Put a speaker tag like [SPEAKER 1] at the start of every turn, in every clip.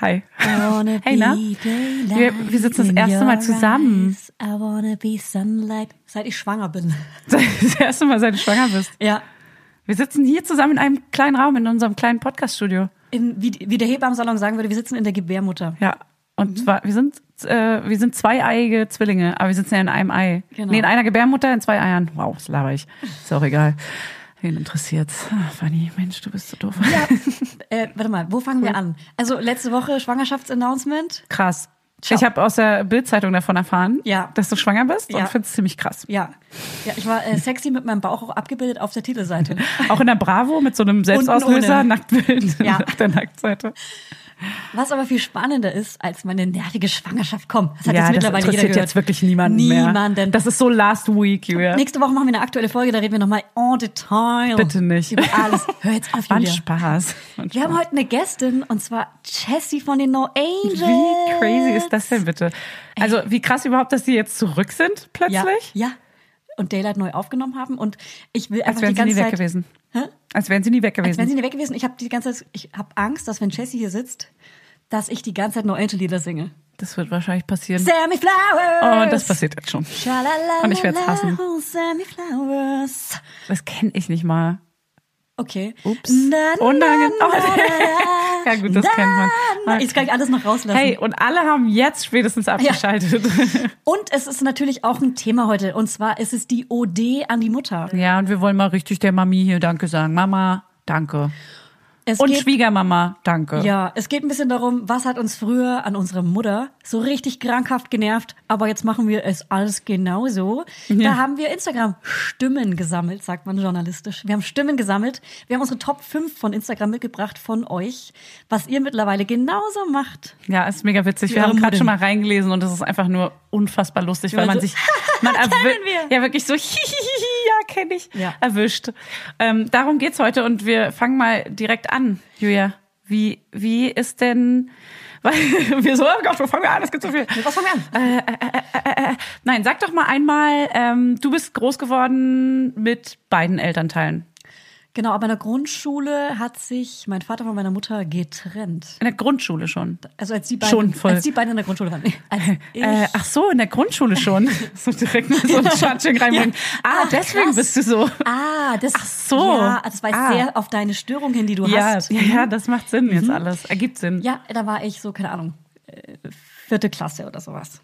[SPEAKER 1] Hi. Hey, na? Wir- wir sitzen das erste Mal zusammen.
[SPEAKER 2] eyes. I wanna be sunlight. Seit ich schwanger bin.
[SPEAKER 1] Das erste Mal, seit du schwanger bist.
[SPEAKER 2] Ja.
[SPEAKER 1] Wir sitzen hier zusammen in einem kleinen Raum in unserem kleinen Podcaststudio.
[SPEAKER 2] In, wie, wie der Hebammensalon sagen würde, wir sitzen in der Gebärmutter.
[SPEAKER 1] Ja. Und zwar, wir sind, äh, wir sind zweieiige Zwillinge, aber wir sitzen ja in einem Ei.
[SPEAKER 2] Genau.
[SPEAKER 1] Nee, in einer Gebärmutter, in zwei Eiern. Wow, das laber ich. Ist auch egal. Wen interessiert's? Ah, Fanny, Mensch, du bist so doof.
[SPEAKER 2] Ja, äh, warte mal, wo fangen wir an? Also letzte Woche Schwangerschaftsannouncement.
[SPEAKER 1] Krass.
[SPEAKER 2] Ciao.
[SPEAKER 1] Ich habe aus der Bildzeitung davon erfahren,
[SPEAKER 2] Ja.
[SPEAKER 1] dass du schwanger bist
[SPEAKER 2] Ja.
[SPEAKER 1] und finde es ziemlich krass.
[SPEAKER 2] Ja, ja, ich war äh, sexy mit meinem Bauch auch abgebildet auf der Titelseite.
[SPEAKER 1] Auch in der Bravo mit so einem Selbstauslöser. Nacktbild
[SPEAKER 2] Ja.
[SPEAKER 1] auf der Nacktseite.
[SPEAKER 2] Was aber viel spannender ist als meine nervige Schwangerschaft. Komm, das hat
[SPEAKER 1] ja,
[SPEAKER 2] jetzt
[SPEAKER 1] das
[SPEAKER 2] mittlerweile jeder
[SPEAKER 1] interessiert
[SPEAKER 2] gehört.
[SPEAKER 1] jetzt wirklich niemanden mehr.
[SPEAKER 2] Niemanden.
[SPEAKER 1] Das ist so last week, Julia.
[SPEAKER 2] Nächste Woche machen wir eine aktuelle Folge, da reden wir nochmal en Detail.
[SPEAKER 1] Bitte nicht.
[SPEAKER 2] Über alles. Hör jetzt auf, Julia.
[SPEAKER 1] Spaß. War ein
[SPEAKER 2] Wir haben
[SPEAKER 1] Spaß.
[SPEAKER 2] heute eine Gästin und zwar Jessie von den No Angels.
[SPEAKER 1] Wie crazy ist das denn bitte? Also wie krass überhaupt, dass die jetzt zurück sind plötzlich?
[SPEAKER 2] Ja, ja. Und Daylight neu aufgenommen haben und ich will
[SPEAKER 1] Als
[SPEAKER 2] einfach
[SPEAKER 1] wären
[SPEAKER 2] die
[SPEAKER 1] sie nie
[SPEAKER 2] ganze
[SPEAKER 1] weg
[SPEAKER 2] Zeit...
[SPEAKER 1] gewesen.
[SPEAKER 2] Hä?
[SPEAKER 1] Als wären sie nie weg
[SPEAKER 2] Als wären
[SPEAKER 1] gewesen.
[SPEAKER 2] sie nicht weg gewesen. Ich habe die ganze Zeit, ich habe Angst, dass wenn Jessie hier sitzt, dass ich die ganze Zeit No Angel Lieder singe.
[SPEAKER 1] Das wird wahrscheinlich passieren.
[SPEAKER 2] Sammy Flowers.
[SPEAKER 1] Oh, das passiert jetzt schon. Und ich werd's hassen.
[SPEAKER 2] Sammy Flowers.
[SPEAKER 1] Das kenne ich nicht mal.
[SPEAKER 2] Okay.
[SPEAKER 1] Ups.
[SPEAKER 2] Na, na,
[SPEAKER 1] Oh,
[SPEAKER 2] na, na,
[SPEAKER 1] Ja, gut, das kennt man.
[SPEAKER 2] na. Jetzt kann ich alles noch rauslassen.
[SPEAKER 1] Hey, und alle haben jetzt spätestens abgeschaltet.
[SPEAKER 2] Und es ist natürlich auch ein Thema heute. Und zwar ist es die OD an die Mutter.
[SPEAKER 1] Ja, und wir wollen mal richtig der Mami hier Danke sagen. Mama, danke.
[SPEAKER 2] Es
[SPEAKER 1] Und
[SPEAKER 2] geht,
[SPEAKER 1] Schwiegermama, danke.
[SPEAKER 2] ja, es geht ein bisschen darum, was hat uns früher an unsere Mutter so richtig krankhaft genervt, aber jetzt machen wir es alles genauso. Da haben wir Instagram-Stimmen gesammelt, sagt man journalistisch. Wir haben Stimmen gesammelt. Wir haben unsere Top 5 von Instagram mitgebracht von euch, was ihr mittlerweile genauso macht.
[SPEAKER 1] Ja, ist mega witzig. Wir haben gerade schon mal reingelesen und es ist einfach nur unfassbar lustig, weil
[SPEAKER 2] Ja,
[SPEAKER 1] man
[SPEAKER 2] so,
[SPEAKER 1] sich, man
[SPEAKER 2] wir.
[SPEAKER 1] ja wirklich so, hihihi, ja, kenne ich,
[SPEAKER 2] Ja.
[SPEAKER 1] erwischt. Ähm, darum geht's heute und wir fangen mal direkt an, Julia. Wie, wie ist denn, weil wir so, oh Gott, wo fangen wir an? Es gibt so viel.
[SPEAKER 2] Was fangen wir an?
[SPEAKER 1] Nein, sag doch mal einmal, ähm, du bist groß geworden mit beiden Elternteilen.
[SPEAKER 2] Genau, aber in der Grundschule hat sich mein Vater von meiner Mutter getrennt.
[SPEAKER 1] In der Grundschule schon.
[SPEAKER 2] Also als die beiden,
[SPEAKER 1] Schon voll.
[SPEAKER 2] als die beiden in der Grundschule waren. Ich,
[SPEAKER 1] Äh, ach so, in der Grundschule schon. so direkt mal so ein Schatsching reinbringen. Ah,
[SPEAKER 2] Ach,
[SPEAKER 1] deswegen
[SPEAKER 2] krass.
[SPEAKER 1] bist du so.
[SPEAKER 2] ah, das,
[SPEAKER 1] Ach so.
[SPEAKER 2] Ja, das weist
[SPEAKER 1] Ah.
[SPEAKER 2] sehr auf deine Störung hin, die du
[SPEAKER 1] Ja,
[SPEAKER 2] hast.
[SPEAKER 1] ja, ja, das macht Sinn jetzt alles. Ergibt Sinn.
[SPEAKER 2] Ja, da war ich so, keine Ahnung, äh, vierte Klasse oder sowas.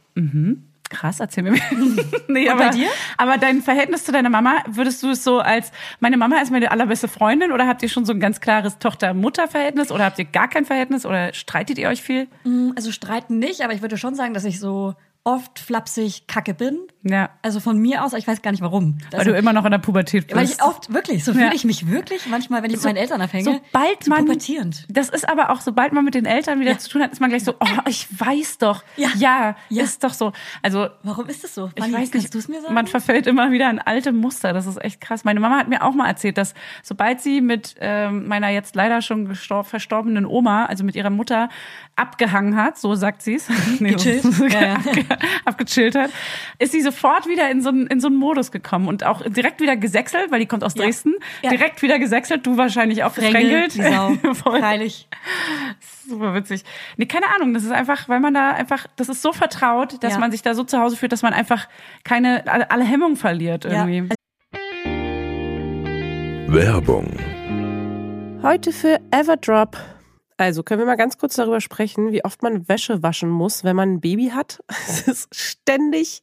[SPEAKER 1] Krass, erzähl mir mehr. nee,
[SPEAKER 2] Und
[SPEAKER 1] aber,
[SPEAKER 2] bei dir?
[SPEAKER 1] aber dein Verhältnis zu deiner Mama, würdest du es so als, meine Mama ist meine allerbeste Freundin oder habt ihr schon so ein ganz klares Tochter-Mutter-Verhältnis oder habt ihr gar kein Verhältnis oder streitet ihr euch viel?
[SPEAKER 2] Also streiten nicht, aber ich würde schon sagen, dass ich so oft flapsig kacke bin.
[SPEAKER 1] Ja.
[SPEAKER 2] Also von mir aus, ich weiß gar nicht warum.
[SPEAKER 1] Weil du immer noch in der Pubertät bist.
[SPEAKER 2] weil ich oft, wirklich, so fühle
[SPEAKER 1] Ja.
[SPEAKER 2] ich mich wirklich manchmal, wenn ich mit meinen Eltern abhänge.
[SPEAKER 1] sobald
[SPEAKER 2] so
[SPEAKER 1] man
[SPEAKER 2] pubertierend.
[SPEAKER 1] das ist aber auch sobald man mit den Eltern wieder
[SPEAKER 2] Ja.
[SPEAKER 1] zu tun hat, ist man gleich so, oh, ich weiß doch,
[SPEAKER 2] Ja.
[SPEAKER 1] ja,
[SPEAKER 2] Ja.
[SPEAKER 1] ist doch so. Also
[SPEAKER 2] Warum ist das so?
[SPEAKER 1] ich
[SPEAKER 2] Fanny,
[SPEAKER 1] weiß
[SPEAKER 2] kannst
[SPEAKER 1] nicht,
[SPEAKER 2] du es mir sagen?
[SPEAKER 1] man verfällt immer wieder in alte Muster. Das ist echt krass. Meine Mama hat mir auch mal erzählt, dass sobald sie mit ähm, meiner jetzt leider schon verstorbenen Oma, also mit ihrer Mutter, abgehangen hat, so sagt sie es, nee.
[SPEAKER 2] Gechillt?
[SPEAKER 1] so- abgechillt hat, ist sie sofort wieder in so, einen- in so einen Modus gekommen und auch direkt wieder gesächselt, weil die kommt aus
[SPEAKER 2] Ja.
[SPEAKER 1] Dresden,
[SPEAKER 2] Ja.
[SPEAKER 1] direkt wieder gesächselt, du wahrscheinlich auch gefrängelt. Voll.
[SPEAKER 2] Freilich.
[SPEAKER 1] Super witzig. Nee, keine Ahnung. Das ist einfach, weil man da einfach, das ist so vertraut, dass
[SPEAKER 2] Ja.
[SPEAKER 1] man sich da so zu Hause fühlt, dass man einfach keine, alle, alle Hemmung verliert
[SPEAKER 2] Ja.
[SPEAKER 1] irgendwie.
[SPEAKER 3] Werbung.
[SPEAKER 4] Heute für Everdrop. Also können wir mal ganz kurz darüber sprechen, wie oft man Wäsche waschen muss, wenn man ein Baby hat. Es ist ständig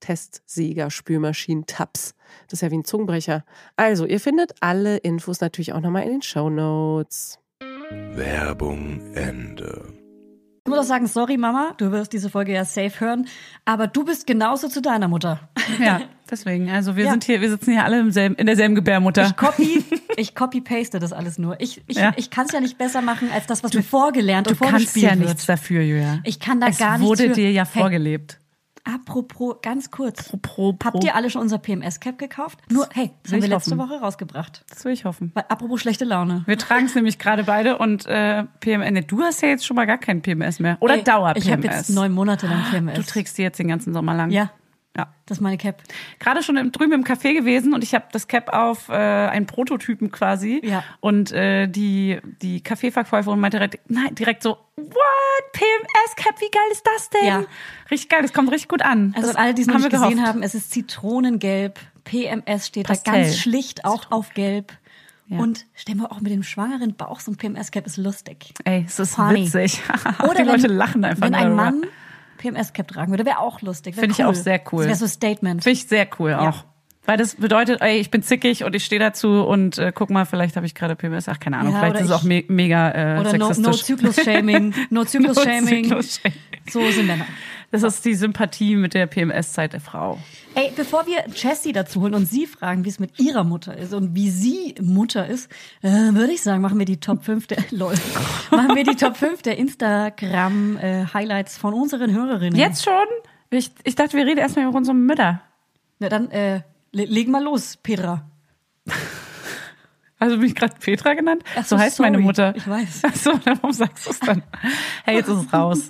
[SPEAKER 4] Testsieger, Spülmaschinen, Tabs. Das ist ja wie ein Zungenbrecher. Also, ihr findet alle Infos natürlich auch nochmal in den Show Notes.
[SPEAKER 3] Werbung Ende.
[SPEAKER 2] Ich muss auch sagen, sorry Mama, du wirst diese Folge ja safe hören, aber du bist genauso zu deiner Mutter.
[SPEAKER 1] Ja, deswegen. Also wir
[SPEAKER 2] Ja.
[SPEAKER 1] sind hier, wir sitzen hier alle im selben, in derselben Gebärmutter.
[SPEAKER 2] Ich copy, ich copy-paste das alles nur. Ich, ich,
[SPEAKER 1] Ja.
[SPEAKER 2] ich kann es ja nicht besser machen als das, was mir vorgelernt
[SPEAKER 1] du
[SPEAKER 2] und
[SPEAKER 1] kannst
[SPEAKER 2] vorgespielt
[SPEAKER 1] ja
[SPEAKER 2] wird.
[SPEAKER 1] nichts dafür, Julia.
[SPEAKER 2] Ich kann da
[SPEAKER 1] es
[SPEAKER 2] gar nichts
[SPEAKER 1] wurde
[SPEAKER 2] für.
[SPEAKER 1] dir ja
[SPEAKER 2] Hey.
[SPEAKER 1] vorgelebt.
[SPEAKER 2] Apropos, ganz kurz.
[SPEAKER 1] Pro, pro.
[SPEAKER 2] Habt ihr alle schon unser PMS-Cap gekauft? Nur, hey, das
[SPEAKER 1] Will
[SPEAKER 2] haben wir letzte
[SPEAKER 1] hoffen.
[SPEAKER 2] Woche rausgebracht.
[SPEAKER 1] Das will ich hoffen.
[SPEAKER 2] Weil, apropos schlechte Laune.
[SPEAKER 1] Wir tragen es nämlich gerade beide und äh, PMS. Nee, du hast ja jetzt schon mal gar kein PMS mehr. Oder
[SPEAKER 2] Ey,
[SPEAKER 1] Dauer-PMS.
[SPEAKER 2] Ich habe jetzt neun Monate lang PMS.
[SPEAKER 1] Du trägst die jetzt den ganzen Sommer lang.
[SPEAKER 2] Ja,
[SPEAKER 1] Ja.
[SPEAKER 2] das ist meine Cap.
[SPEAKER 1] Gerade schon im, drüben im Café gewesen und ich habe das Cap auf äh, einen Prototypen quasi.
[SPEAKER 2] Ja.
[SPEAKER 1] Und äh, die, die Kaffeeverkäuferin meinte direkt, nein, direkt so, what? PMS-Cap, wie geil ist das denn?
[SPEAKER 2] Ja.
[SPEAKER 1] Richtig geil, das kommt richtig gut an.
[SPEAKER 2] Also
[SPEAKER 1] das
[SPEAKER 2] alle, die es noch nicht
[SPEAKER 1] wir
[SPEAKER 2] gesehen
[SPEAKER 1] gehofft.
[SPEAKER 2] haben, es ist Zitronengelb. PMS steht
[SPEAKER 1] Pastell.
[SPEAKER 2] da ganz schlicht auch auf Gelb.
[SPEAKER 1] Ja.
[SPEAKER 2] Und stell mal auch mit dem schwangeren Bauch so ein PMS-Cap ist lustig.
[SPEAKER 1] Ey, es ist
[SPEAKER 2] Funny.
[SPEAKER 1] witzig.
[SPEAKER 2] Oder
[SPEAKER 1] die
[SPEAKER 2] wenn,
[SPEAKER 1] Leute lachen einfach
[SPEAKER 2] Wenn ein
[SPEAKER 1] darüber.
[SPEAKER 2] Mann PMS-Cap tragen würde, wäre auch lustig.
[SPEAKER 1] Finde ich
[SPEAKER 2] cool.
[SPEAKER 1] auch sehr cool.
[SPEAKER 2] Das wäre so ein Statement.
[SPEAKER 1] Finde ich sehr cool
[SPEAKER 2] Ja.
[SPEAKER 1] auch. Weil das bedeutet, ey, ich bin zickig und ich stehe dazu und äh, guck mal, vielleicht habe ich gerade PMS. Ach, keine Ahnung,
[SPEAKER 2] Ja,
[SPEAKER 1] vielleicht
[SPEAKER 2] oder
[SPEAKER 1] ist es auch me mega äh,
[SPEAKER 2] Oder no, no
[SPEAKER 1] sexistisch.
[SPEAKER 2] Zyklus-Shaming. No Zyklus-Shaming.
[SPEAKER 1] Zyklus-Shaming.
[SPEAKER 2] so sind Männer.
[SPEAKER 1] Das ist die Sympathie mit der PMS-Zeit der Frau.
[SPEAKER 2] Ey, bevor wir Jessie dazu holen und sie fragen, wie es mit ihrer Mutter ist und wie sie Mutter ist, äh, würde ich sagen, machen wir die Top 5 der lol, machen wir die Top 5 der Instagram äh, Highlights von unseren Hörerinnen.
[SPEAKER 1] Jetzt schon? Ich, ich dachte, wir reden erstmal über unsere Mütter.
[SPEAKER 2] Na dann äh, le legen mal los, Petra.
[SPEAKER 1] Also bin ich gerade Petra genannt?
[SPEAKER 2] Ach
[SPEAKER 1] so
[SPEAKER 2] so,
[SPEAKER 1] heißt meine. Mutter.
[SPEAKER 2] Ich weiß.
[SPEAKER 1] Ach so, warum sagst du es dann? Hey, jetzt ist es raus.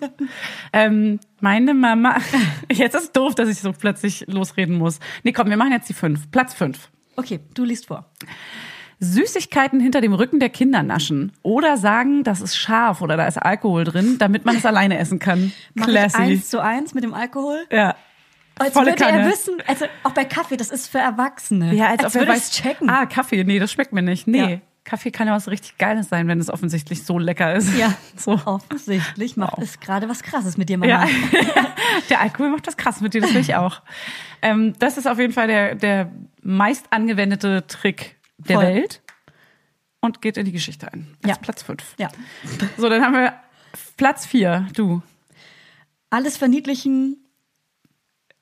[SPEAKER 1] ähm, meine Mama. Jetzt ist es doof, dass ich so plötzlich losreden muss. Nee, komm, wir machen jetzt die fünf. Platz fünf.
[SPEAKER 2] Okay, du liest vor.
[SPEAKER 1] Süßigkeiten hinter dem Rücken der Kinder naschen. Oder sagen, das ist scharf oder da ist Alkohol drin, damit man es alleine essen kann.
[SPEAKER 2] Mach ich
[SPEAKER 1] Classy.
[SPEAKER 2] eins zu eins mit dem Alkohol?
[SPEAKER 1] Ja.
[SPEAKER 2] Als
[SPEAKER 1] Volle
[SPEAKER 2] würde er
[SPEAKER 1] Kanne.
[SPEAKER 2] wissen, also auch bei Kaffee, das ist für Erwachsene.
[SPEAKER 1] Ja, als,
[SPEAKER 2] als
[SPEAKER 1] ob er weiß,
[SPEAKER 2] checken.
[SPEAKER 1] ah, Kaffee, nee, das schmeckt mir nicht. Nee,
[SPEAKER 2] Ja.
[SPEAKER 1] Kaffee kann ja was richtig Geiles sein, wenn es offensichtlich so lecker ist.
[SPEAKER 2] Ja,
[SPEAKER 1] So.
[SPEAKER 2] offensichtlich macht
[SPEAKER 1] Wow.
[SPEAKER 2] es gerade was Krasses mit dir, Mama.
[SPEAKER 1] Ja, der Alkohol macht das krass mit dir, das will ich auch. Ähm, das ist auf jeden Fall der, der meist angewendete Trick der
[SPEAKER 2] Voll.
[SPEAKER 1] Welt und geht in die Geschichte ein. Als
[SPEAKER 2] Ja.
[SPEAKER 1] Platz fünf.
[SPEAKER 2] ja.
[SPEAKER 1] So, dann haben wir Platz vier, du.
[SPEAKER 2] Alles verniedlichen,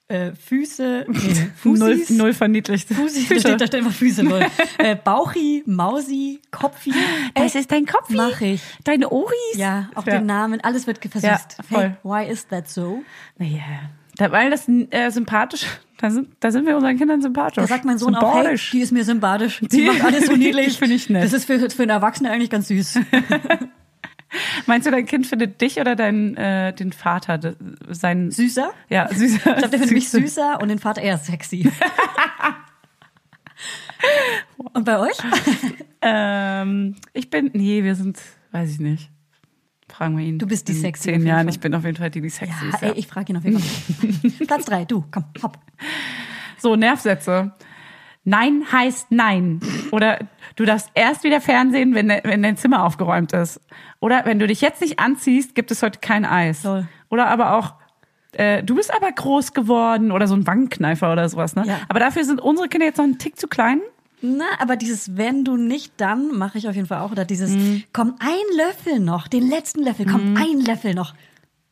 [SPEAKER 2] äh, Füße, nee,
[SPEAKER 1] Null, null verniedlicht.
[SPEAKER 2] Fusi, da steht, da steht einfach Füße, lol. äh, Bauchi, Mausi, Kopfi.
[SPEAKER 1] Das ist dein Kopf.
[SPEAKER 2] Mach ich.
[SPEAKER 1] Deine Oris.
[SPEAKER 2] Ja, auch
[SPEAKER 1] Ja.
[SPEAKER 2] den Namen, alles wird versüßt.
[SPEAKER 1] Ja, voll.
[SPEAKER 2] Hey, why is that so?
[SPEAKER 1] Naja. Da, weil das äh, sympathisch, da sind, da sind wir unseren Kindern sympathisch.
[SPEAKER 2] Da sagt mein Sohn auch, hey,
[SPEAKER 1] Sympathisch.
[SPEAKER 2] die ist mir sympathisch. Die,
[SPEAKER 1] Die-
[SPEAKER 2] macht alles so niedlich.
[SPEAKER 1] die find ich nett.
[SPEAKER 2] Das ist für, für einen Erwachsenen eigentlich ganz süß.
[SPEAKER 1] Meinst du, dein Kind findet dich oder dein, äh, den Vater, de, sein
[SPEAKER 2] Süßer?
[SPEAKER 1] Ja, süßer.
[SPEAKER 2] Ich glaube, der findet mich süßer und den Vater eher sexy. Und bei euch?
[SPEAKER 1] Ähm, ich bin, nee, wir sind, weiß ich nicht. Fragen wir ihn.
[SPEAKER 2] Du bist die
[SPEAKER 1] In
[SPEAKER 2] Sexy
[SPEAKER 1] Zehn Jahren, ich bin auf jeden Fall die, die sexy
[SPEAKER 2] Ja,
[SPEAKER 1] ist.
[SPEAKER 2] ey,
[SPEAKER 1] Ja.
[SPEAKER 2] ich frage ihn auf jeden Fall. Platz drei, du, komm, hopp.
[SPEAKER 1] So, Nervsätze. Nein heißt nein. Oder du darfst erst wieder Fernsehen, wenn, wenn dein Zimmer aufgeräumt ist. Oder wenn du dich jetzt nicht anziehst, gibt es heute kein Eis.
[SPEAKER 2] Toll.
[SPEAKER 1] Oder aber auch, äh, du bist aber groß geworden oder so ein Wangenkneifer oder sowas. Ne?
[SPEAKER 2] Ja.
[SPEAKER 1] Aber dafür sind unsere Kinder jetzt noch einen Tick zu klein.
[SPEAKER 2] Na, aber dieses wenn du nicht, dann mache ich auf jeden Fall auch. Oder dieses
[SPEAKER 1] Mhm.
[SPEAKER 2] komm, ein Löffel noch, den letzten Löffel, komm, ein Löffel noch.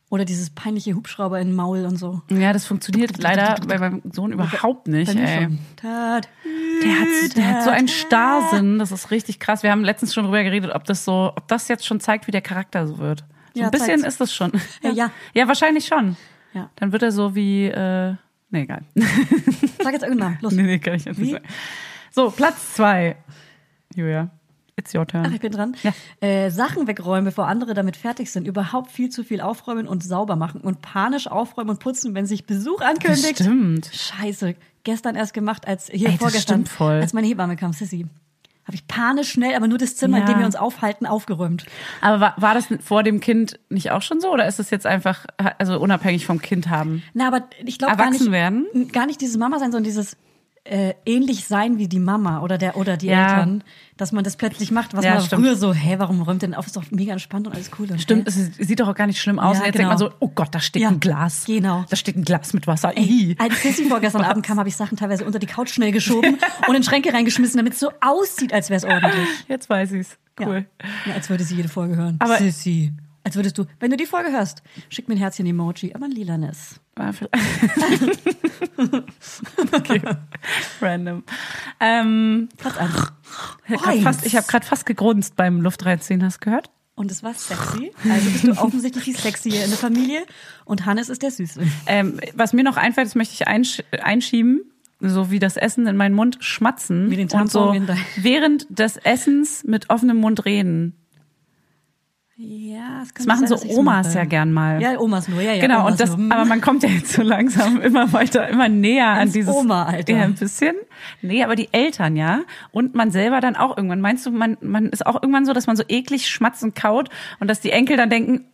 [SPEAKER 2] Oder dieses peinliche Hubschrauber in den Maul und so.
[SPEAKER 1] Ja, das funktioniert leider bei meinem Sohn überhaupt nicht. Ey. Der hat, der hat so einen Starrsinn, das ist richtig krass. Wir haben letztens schon drüber geredet, ob das so, ob das jetzt schon zeigt, wie der Charakter so wird. So
[SPEAKER 2] Ja,
[SPEAKER 1] ein bisschen
[SPEAKER 2] zeigt's.
[SPEAKER 1] ist das schon.
[SPEAKER 2] Ja, ja.
[SPEAKER 1] Ja, wahrscheinlich schon.
[SPEAKER 2] Ja.
[SPEAKER 1] Dann wird er so wie, äh, nee, egal.
[SPEAKER 2] Sag jetzt irgendwann Namen. Los.
[SPEAKER 1] nee, nee, kann ich jetzt nicht sagen. So, Platz zwei. Julia, it's your turn.
[SPEAKER 2] Ach, ich bin dran.
[SPEAKER 1] Ja.
[SPEAKER 2] Äh, Sachen wegräumen, bevor andere damit fertig sind. Überhaupt viel zu viel aufräumen und sauber machen. Und panisch aufräumen und putzen, wenn sich Besuch ankündigt.
[SPEAKER 1] Stimmt.
[SPEAKER 2] Scheiße. Gestern erst gemacht, als hier
[SPEAKER 1] Ey, das
[SPEAKER 2] vorgestern,
[SPEAKER 1] stimmt voll.
[SPEAKER 2] als meine Hebamme kam, Sissy. Habe ich panisch schnell, aber nur das Zimmer, in
[SPEAKER 1] Ja.
[SPEAKER 2] dem wir uns aufhalten, aufgeräumt.
[SPEAKER 1] Aber war, war das vor dem Kind nicht auch schon so? Oder ist es jetzt einfach, also unabhängig vom Kind haben?
[SPEAKER 2] Na, aber ich glaube gar
[SPEAKER 1] Erwachsen
[SPEAKER 2] nicht,
[SPEAKER 1] werden?
[SPEAKER 2] gar nicht dieses Mama sein, sondern dieses äh, ähnlich sein wie die Mama oder der oder die
[SPEAKER 1] Ja.
[SPEAKER 2] Eltern, dass man das plötzlich macht, was
[SPEAKER 1] Ja,
[SPEAKER 2] man
[SPEAKER 1] stimmt.
[SPEAKER 2] früher so, hä, warum räumt denn auf? Ist doch mega entspannt und alles cool. Und
[SPEAKER 1] Stimmt,
[SPEAKER 2] hä?
[SPEAKER 1] es sieht doch auch gar nicht schlimm aus.
[SPEAKER 2] Ja,
[SPEAKER 1] und jetzt
[SPEAKER 2] genau.
[SPEAKER 1] denkt man so, oh Gott, da steht ein Glas.
[SPEAKER 2] genau.
[SPEAKER 1] Da steht ein Glas mit Wasser.
[SPEAKER 2] Ey, als Sissy vorgestern Abend kam, habe ich Sachen teilweise unter die Couch schnell geschoben und in Schränke reingeschmissen, damit es so aussieht, als wäre es ordentlich.
[SPEAKER 1] Jetzt weiß ich's. Cool.
[SPEAKER 2] Ja. ja, als würde sie jede Folge hören.
[SPEAKER 1] Aber-
[SPEAKER 2] Sissy. Als würdest du, wenn du die Folge hörst, schick mir ein Herzchen-Emoji, aber ein lilanes.
[SPEAKER 1] War vielleicht- okay. Random. Ähm, ich habe gerade fast, hab grad fast gegrunzt beim Luftreinziehen. Hast du gehört?
[SPEAKER 2] Und es war sexy. Also bist du offensichtlich die Sexy hier in der Familie. Und Hannes ist der Süße.
[SPEAKER 1] Ähm, was mir noch einfällt, das möchte ich einsch einschieben, so wie das Essen in meinen Mund schmatzen
[SPEAKER 2] Wie den
[SPEAKER 1] und so
[SPEAKER 2] Tampon in dein-
[SPEAKER 1] während des Essens mit offenem Mund reden.
[SPEAKER 2] Ja,
[SPEAKER 1] Das machen so Omas ja gern mal.
[SPEAKER 2] Ja, Omas nur, ja, ja.
[SPEAKER 1] genau,
[SPEAKER 2] Omas
[SPEAKER 1] und das,
[SPEAKER 2] nur.
[SPEAKER 1] Aber man kommt ja jetzt so langsam immer weiter, immer näher an
[SPEAKER 2] Ans
[SPEAKER 1] dieses
[SPEAKER 2] Oma-Alter.
[SPEAKER 1] Ja, ein bisschen. Nee, aber die Eltern, ja. Und man selber dann auch irgendwann. Meinst du, man, man ist auch irgendwann so, dass man so eklig schmatzt und kaut und dass die Enkel dann denken,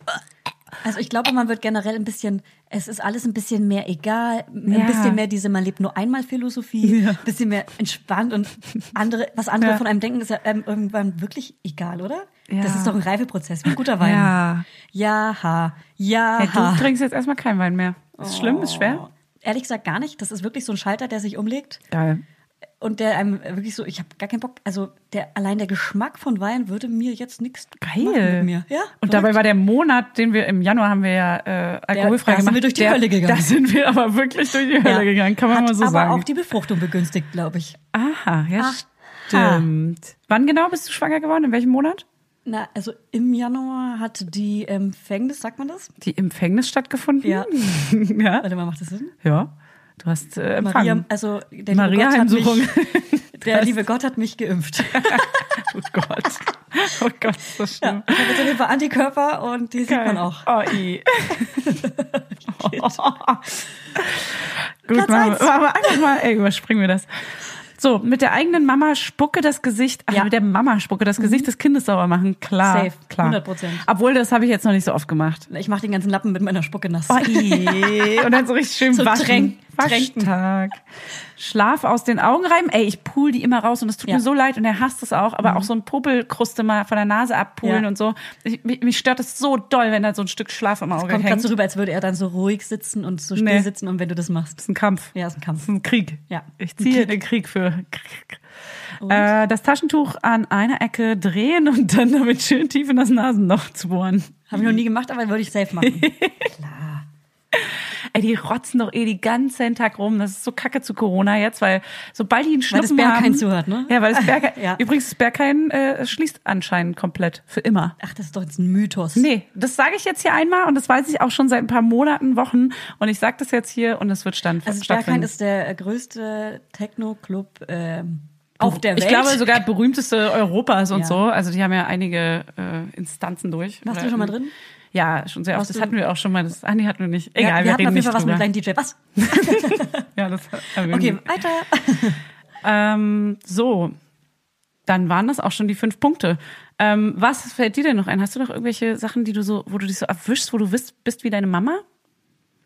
[SPEAKER 2] Also ich glaube, man wird generell ein bisschen, es ist alles ein bisschen mehr egal,
[SPEAKER 1] Ja.
[SPEAKER 2] ein bisschen mehr diese man lebt nur einmal Philosophie,
[SPEAKER 1] Ja.
[SPEAKER 2] ein bisschen mehr entspannt und andere, was andere
[SPEAKER 1] Ja.
[SPEAKER 2] von einem denken, ist ja ähm, irgendwann wirklich egal, oder? Das
[SPEAKER 1] Ja.
[SPEAKER 2] ist doch ein Reifeprozess, wie ein guter Wein.
[SPEAKER 1] Ja.
[SPEAKER 2] Ja, ha. Ja,
[SPEAKER 1] hey,
[SPEAKER 2] ha.
[SPEAKER 1] du trinkst jetzt erstmal keinen Wein mehr. Ist schlimm, ist schwer.
[SPEAKER 2] Oh. Ehrlich gesagt gar nicht. Das ist wirklich so ein Schalter, der sich umlegt
[SPEAKER 1] Geil.
[SPEAKER 2] und der einem wirklich so, ich habe gar keinen Bock, also der allein der Geschmack von Wein würde mir jetzt nichts machen mit
[SPEAKER 1] Geil.
[SPEAKER 2] mir. Ja?
[SPEAKER 1] Und dabei war der Monat, den wir im Januar haben wir ja äh, alkoholfrei
[SPEAKER 2] da sind
[SPEAKER 1] gemacht.
[SPEAKER 2] wir durch die
[SPEAKER 1] der,
[SPEAKER 2] Hölle gegangen.
[SPEAKER 1] Da sind wir aber wirklich durch die Hölle
[SPEAKER 2] Ja.
[SPEAKER 1] gegangen, kann man
[SPEAKER 2] Hat
[SPEAKER 1] mal so
[SPEAKER 2] aber
[SPEAKER 1] sagen.
[SPEAKER 2] auch die Befruchtung begünstigt, glaube ich.
[SPEAKER 1] Aha, ja,
[SPEAKER 2] Aha.
[SPEAKER 1] stimmt. Wann genau bist du schwanger geworden? In welchem Monat?
[SPEAKER 2] Na, also im Januar hat die Empfängnis, sagt man das?
[SPEAKER 1] Die Empfängnis stattgefunden?
[SPEAKER 2] Ja.
[SPEAKER 1] ja.
[SPEAKER 2] Warte mal, macht das Sinn?
[SPEAKER 1] Ja. Du hast äh, empfangen.
[SPEAKER 2] Maria, also der liebe,
[SPEAKER 1] Maria
[SPEAKER 2] Gott hat mich, der liebe Gott hat mich geimpft.
[SPEAKER 1] oh Gott. Oh Gott, ist das
[SPEAKER 2] Ja,
[SPEAKER 1] schlimm.
[SPEAKER 2] ich habe Fall Antikörper und die sieht man auch.
[SPEAKER 1] Oh, i. Gut, machen wir, machen wir einfach mal, ey, überspringen wir das. So, mit der eigenen Mama Spucke das Gesicht, ach,
[SPEAKER 2] Ja. Mhm.
[SPEAKER 1] mit der Mama Spucke das Gesicht des Kindes sauber machen, klar,
[SPEAKER 2] Safe,
[SPEAKER 1] klar.
[SPEAKER 2] 100%.
[SPEAKER 1] Obwohl, das habe ich jetzt noch nicht so oft gemacht.
[SPEAKER 2] Ich mache den ganzen Lappen mit meiner Spucke nass.
[SPEAKER 1] Oh. Und dann so richtig schön
[SPEAKER 2] So
[SPEAKER 1] waschen.
[SPEAKER 2] tränk-.
[SPEAKER 1] Waschtag. Schlaf aus den Augen reiben. Ey, ich pool die immer raus und es tut
[SPEAKER 2] Ja. Mhm.
[SPEAKER 1] mir so leid und er hasst es auch, aber auch so ein Popelkruste mal von der Nase abpulen
[SPEAKER 2] Ja.
[SPEAKER 1] und so. Ich, mich, mich stört es so doll, wenn da so ein Stück Schlaf im Auge
[SPEAKER 2] Kommt gerade
[SPEAKER 1] hängt.
[SPEAKER 2] so rüber, als würde er dann so ruhig sitzen und so still
[SPEAKER 1] Nee.
[SPEAKER 2] sitzen und wenn du das machst.
[SPEAKER 1] Das ist ein Kampf.
[SPEAKER 2] Ja, ist ein Kampf.
[SPEAKER 1] Das ist ein Krieg.
[SPEAKER 2] Ja.
[SPEAKER 1] Ich ziehe den Krieg für. Äh, das Taschentuch an einer Ecke drehen und dann damit schön tief in das Nasenloch zu bohren.
[SPEAKER 2] Habe ich noch nie gemacht, aber würde ich safe machen.
[SPEAKER 1] Ey, die rotzen doch eh die ganzen Tag rum. Das ist so kacke zu Corona jetzt, weil sobald die einen
[SPEAKER 2] Weil das
[SPEAKER 1] Schnupfen
[SPEAKER 2] Berghain
[SPEAKER 1] haben,
[SPEAKER 2] zuhört, ne?
[SPEAKER 1] Ja, weil das Berghain,
[SPEAKER 2] Ja.
[SPEAKER 1] übrigens das Berghain äh, schließt anscheinend komplett für immer.
[SPEAKER 2] Ach, das ist doch jetzt ein Mythos.
[SPEAKER 1] Nee, das sage ich jetzt hier einmal und das weiß ich auch schon seit ein paar Monaten, Wochen und ich sage das jetzt hier und es wird stand,
[SPEAKER 2] Also. Berghain ist der äh, größte Techno-Club ähm, auf der Welt.
[SPEAKER 1] Ich glaube sogar berühmteste Europas und
[SPEAKER 2] Ja.
[SPEAKER 1] so. Also die haben ja einige äh, Instanzen durch.
[SPEAKER 2] Warst du schon mal drin?
[SPEAKER 1] Ja, schon sehr oft. Das hatten wir auch schon mal. Das, ah, nee, hatten wir nicht.
[SPEAKER 2] Ja,
[SPEAKER 1] Egal,
[SPEAKER 2] wir,
[SPEAKER 1] wir,
[SPEAKER 2] hatten
[SPEAKER 1] reden
[SPEAKER 2] auf jeden Fall was mit
[SPEAKER 1] drüber.
[SPEAKER 2] einem DJ. Was?
[SPEAKER 1] Ja, das haben wir
[SPEAKER 2] Okay, weiter.
[SPEAKER 1] Ähm, so, dann waren das auch schon die fünf Punkte. Ähm, was fällt dir denn noch ein? Hast du noch irgendwelche Sachen, die du so, wo du dich so erwischst, wo du bist, bist wie deine Mama?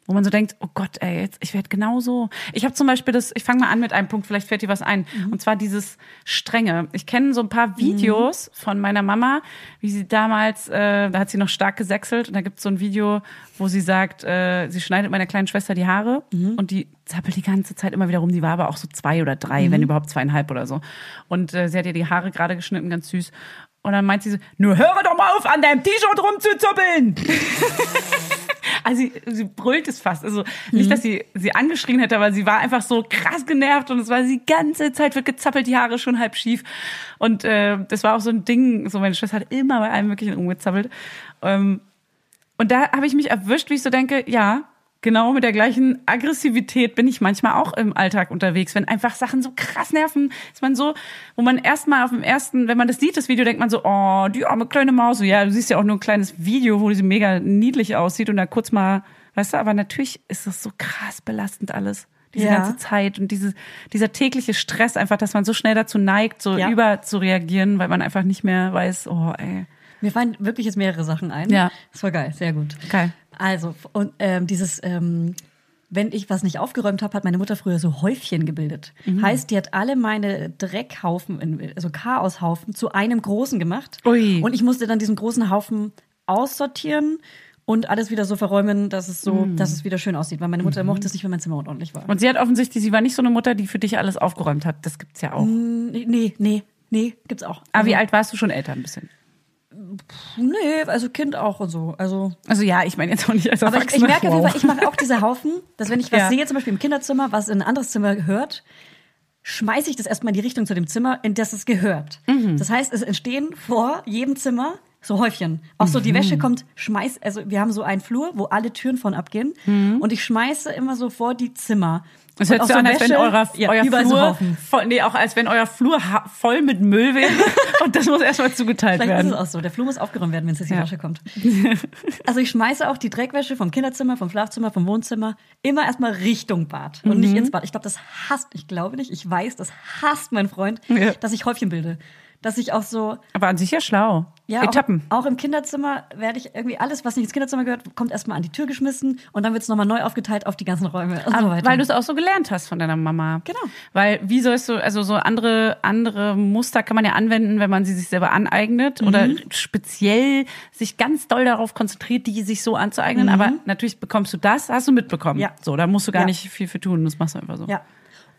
[SPEAKER 1] Wo man so denkt, oh Gott, ey, jetzt, ich werde genauso. Ich habe zum Beispiel das, ich fange mal an mit einem Punkt, vielleicht fällt dir was ein. Und zwar dieses Strenge. Ich kenne so ein paar Videos von meiner Mama, wie sie damals, äh, da hat sie noch stark gesächselt und da gibt's so ein Video, wo sie sagt, äh, sie schneidet meiner kleinen Schwester die Haare und die zappelt die ganze Zeit immer wieder rum. Die war aber auch so zwei oder drei, wenn überhaupt zweieinhalb oder so. Und äh, sie hat ihr die Haare gerade geschnitten, ganz süß. Und dann meint sie so, nur höre doch mal auf, an deinem T-Shirt rumzuzuppeln. Also sie, sie brüllt es fast. Also nicht, dass sie sie angeschrien hätte, aber sie war einfach so krass genervt und es war die ganze Zeit wird gezappelt, die Haare schon halb schief. Und äh, das war auch so ein Ding, so meine Schwester hat immer bei allem möglichen umgezappelt. Ähm, und da habe ich mich erwischt, wie ich so denke, ja, genau mit der gleichen Aggressivität bin ich manchmal auch im Alltag unterwegs, wenn einfach Sachen so krass nerven, ist man so, wo man erstmal auf dem ersten, wenn man das sieht, das Video, denkt man so, oh, die arme kleine Maus, so, ja, du siehst ja auch nur ein kleines Video, wo sie mega niedlich aussieht und da kurz mal, weißt du, aber natürlich ist das so krass belastend alles. Diese
[SPEAKER 2] Ja.
[SPEAKER 1] ganze Zeit und diese, dieser tägliche Stress einfach, dass man so schnell dazu neigt, so
[SPEAKER 2] Ja.
[SPEAKER 1] über zu reagieren, weil man einfach nicht mehr weiß, oh, ey.
[SPEAKER 2] Mir fallen wirklich jetzt mehrere Sachen ein.
[SPEAKER 1] Ja.
[SPEAKER 2] Das war geil, sehr gut.
[SPEAKER 1] Geil.
[SPEAKER 2] Also, und ähm, dieses, ähm, wenn ich was nicht aufgeräumt habe, hat meine Mutter früher so Häufchen gebildet.
[SPEAKER 1] Mhm.
[SPEAKER 2] Heißt, die hat alle meine Dreckhaufen, in- also Chaoshaufen, zu einem großen gemacht.
[SPEAKER 1] Ui.
[SPEAKER 2] Und ich musste dann diesen großen Haufen aussortieren und alles wieder so verräumen, dass es so,
[SPEAKER 1] Mhm.
[SPEAKER 2] dass es wieder schön aussieht. Weil meine Mutter mochte es nicht, wenn mein Zimmer unordentlich war.
[SPEAKER 1] Und sie hat offensichtlich, sie war nicht so eine Mutter, die für dich alles aufgeräumt hat. Das gibt's ja auch.
[SPEAKER 2] Nee, nee, nee, nee, gibt's auch.
[SPEAKER 1] Aber wie
[SPEAKER 2] Also,
[SPEAKER 1] alt warst du schon älter ein bisschen?
[SPEAKER 2] Nee, also Kind auch und so. Also
[SPEAKER 1] Also ja, ich meine jetzt auch nicht als
[SPEAKER 2] Aber ich, ich merke auf jeden
[SPEAKER 1] Wow.
[SPEAKER 2] Fall, ich mache auch diese Haufen, dass wenn ich was
[SPEAKER 1] Ja.
[SPEAKER 2] sehe, zum Beispiel im Kinderzimmer, was in ein anderes Zimmer gehört, schmeiße ich das erstmal in die Richtung zu dem Zimmer, in das es gehört.
[SPEAKER 1] Mhm.
[SPEAKER 2] Das heißt, es entstehen vor jedem Zimmer so Häufchen. Auch so die
[SPEAKER 1] Mhm.
[SPEAKER 2] Wäsche kommt, schmeiß, also wir haben so einen Flur, wo alle Türen von abgehen und ich schmeiße immer so vor die Zimmer.
[SPEAKER 1] Es hört sich
[SPEAKER 2] so
[SPEAKER 1] an, als wenn euer,
[SPEAKER 2] ja,
[SPEAKER 1] euer
[SPEAKER 2] so
[SPEAKER 1] Flur, voll, nee, auch als wenn euer Flur voll mit Müll wäre und das muss erstmal zugeteilt
[SPEAKER 2] Vielleicht
[SPEAKER 1] werden.
[SPEAKER 2] ist es auch so. Der Flur muss aufgeräumt werden, wenn es jetzt die
[SPEAKER 1] Ja.
[SPEAKER 2] Wäsche kommt. Also ich schmeiße auch die Dreckwäsche vom Kinderzimmer, vom Schlafzimmer, vom Wohnzimmer immer erstmal Richtung Bad und
[SPEAKER 1] Mhm.
[SPEAKER 2] nicht ins Bad. Ich glaube, das hasst, ich glaube nicht, ich weiß, das hasst mein Freund,
[SPEAKER 1] Ja.
[SPEAKER 2] dass ich Häufchen bilde. Dass ich auch so,
[SPEAKER 1] Aber an sich ja schlau.
[SPEAKER 2] Ja,
[SPEAKER 1] Etappen.
[SPEAKER 2] Auch, auch im Kinderzimmer werde ich irgendwie alles, was nicht ins Kinderzimmer gehört, kommt erstmal an die Tür geschmissen und dann wird es nochmal neu aufgeteilt auf die ganzen Räume und so
[SPEAKER 1] Aber
[SPEAKER 2] weiter.
[SPEAKER 1] weil du es auch so gelernt hast von deiner Mama.
[SPEAKER 2] Genau.
[SPEAKER 1] Weil wie sollst du, also so andere, andere Muster kann man ja anwenden, wenn man sie sich selber aneignet oder
[SPEAKER 2] Mhm.
[SPEAKER 1] speziell sich ganz doll darauf konzentriert, die sich so anzueignen. Aber natürlich bekommst du das, hast du mitbekommen.
[SPEAKER 2] Mhm. Ja.
[SPEAKER 1] So, da musst du gar
[SPEAKER 2] Ja.
[SPEAKER 1] nicht viel für tun. Das machst du einfach so.
[SPEAKER 2] Ja.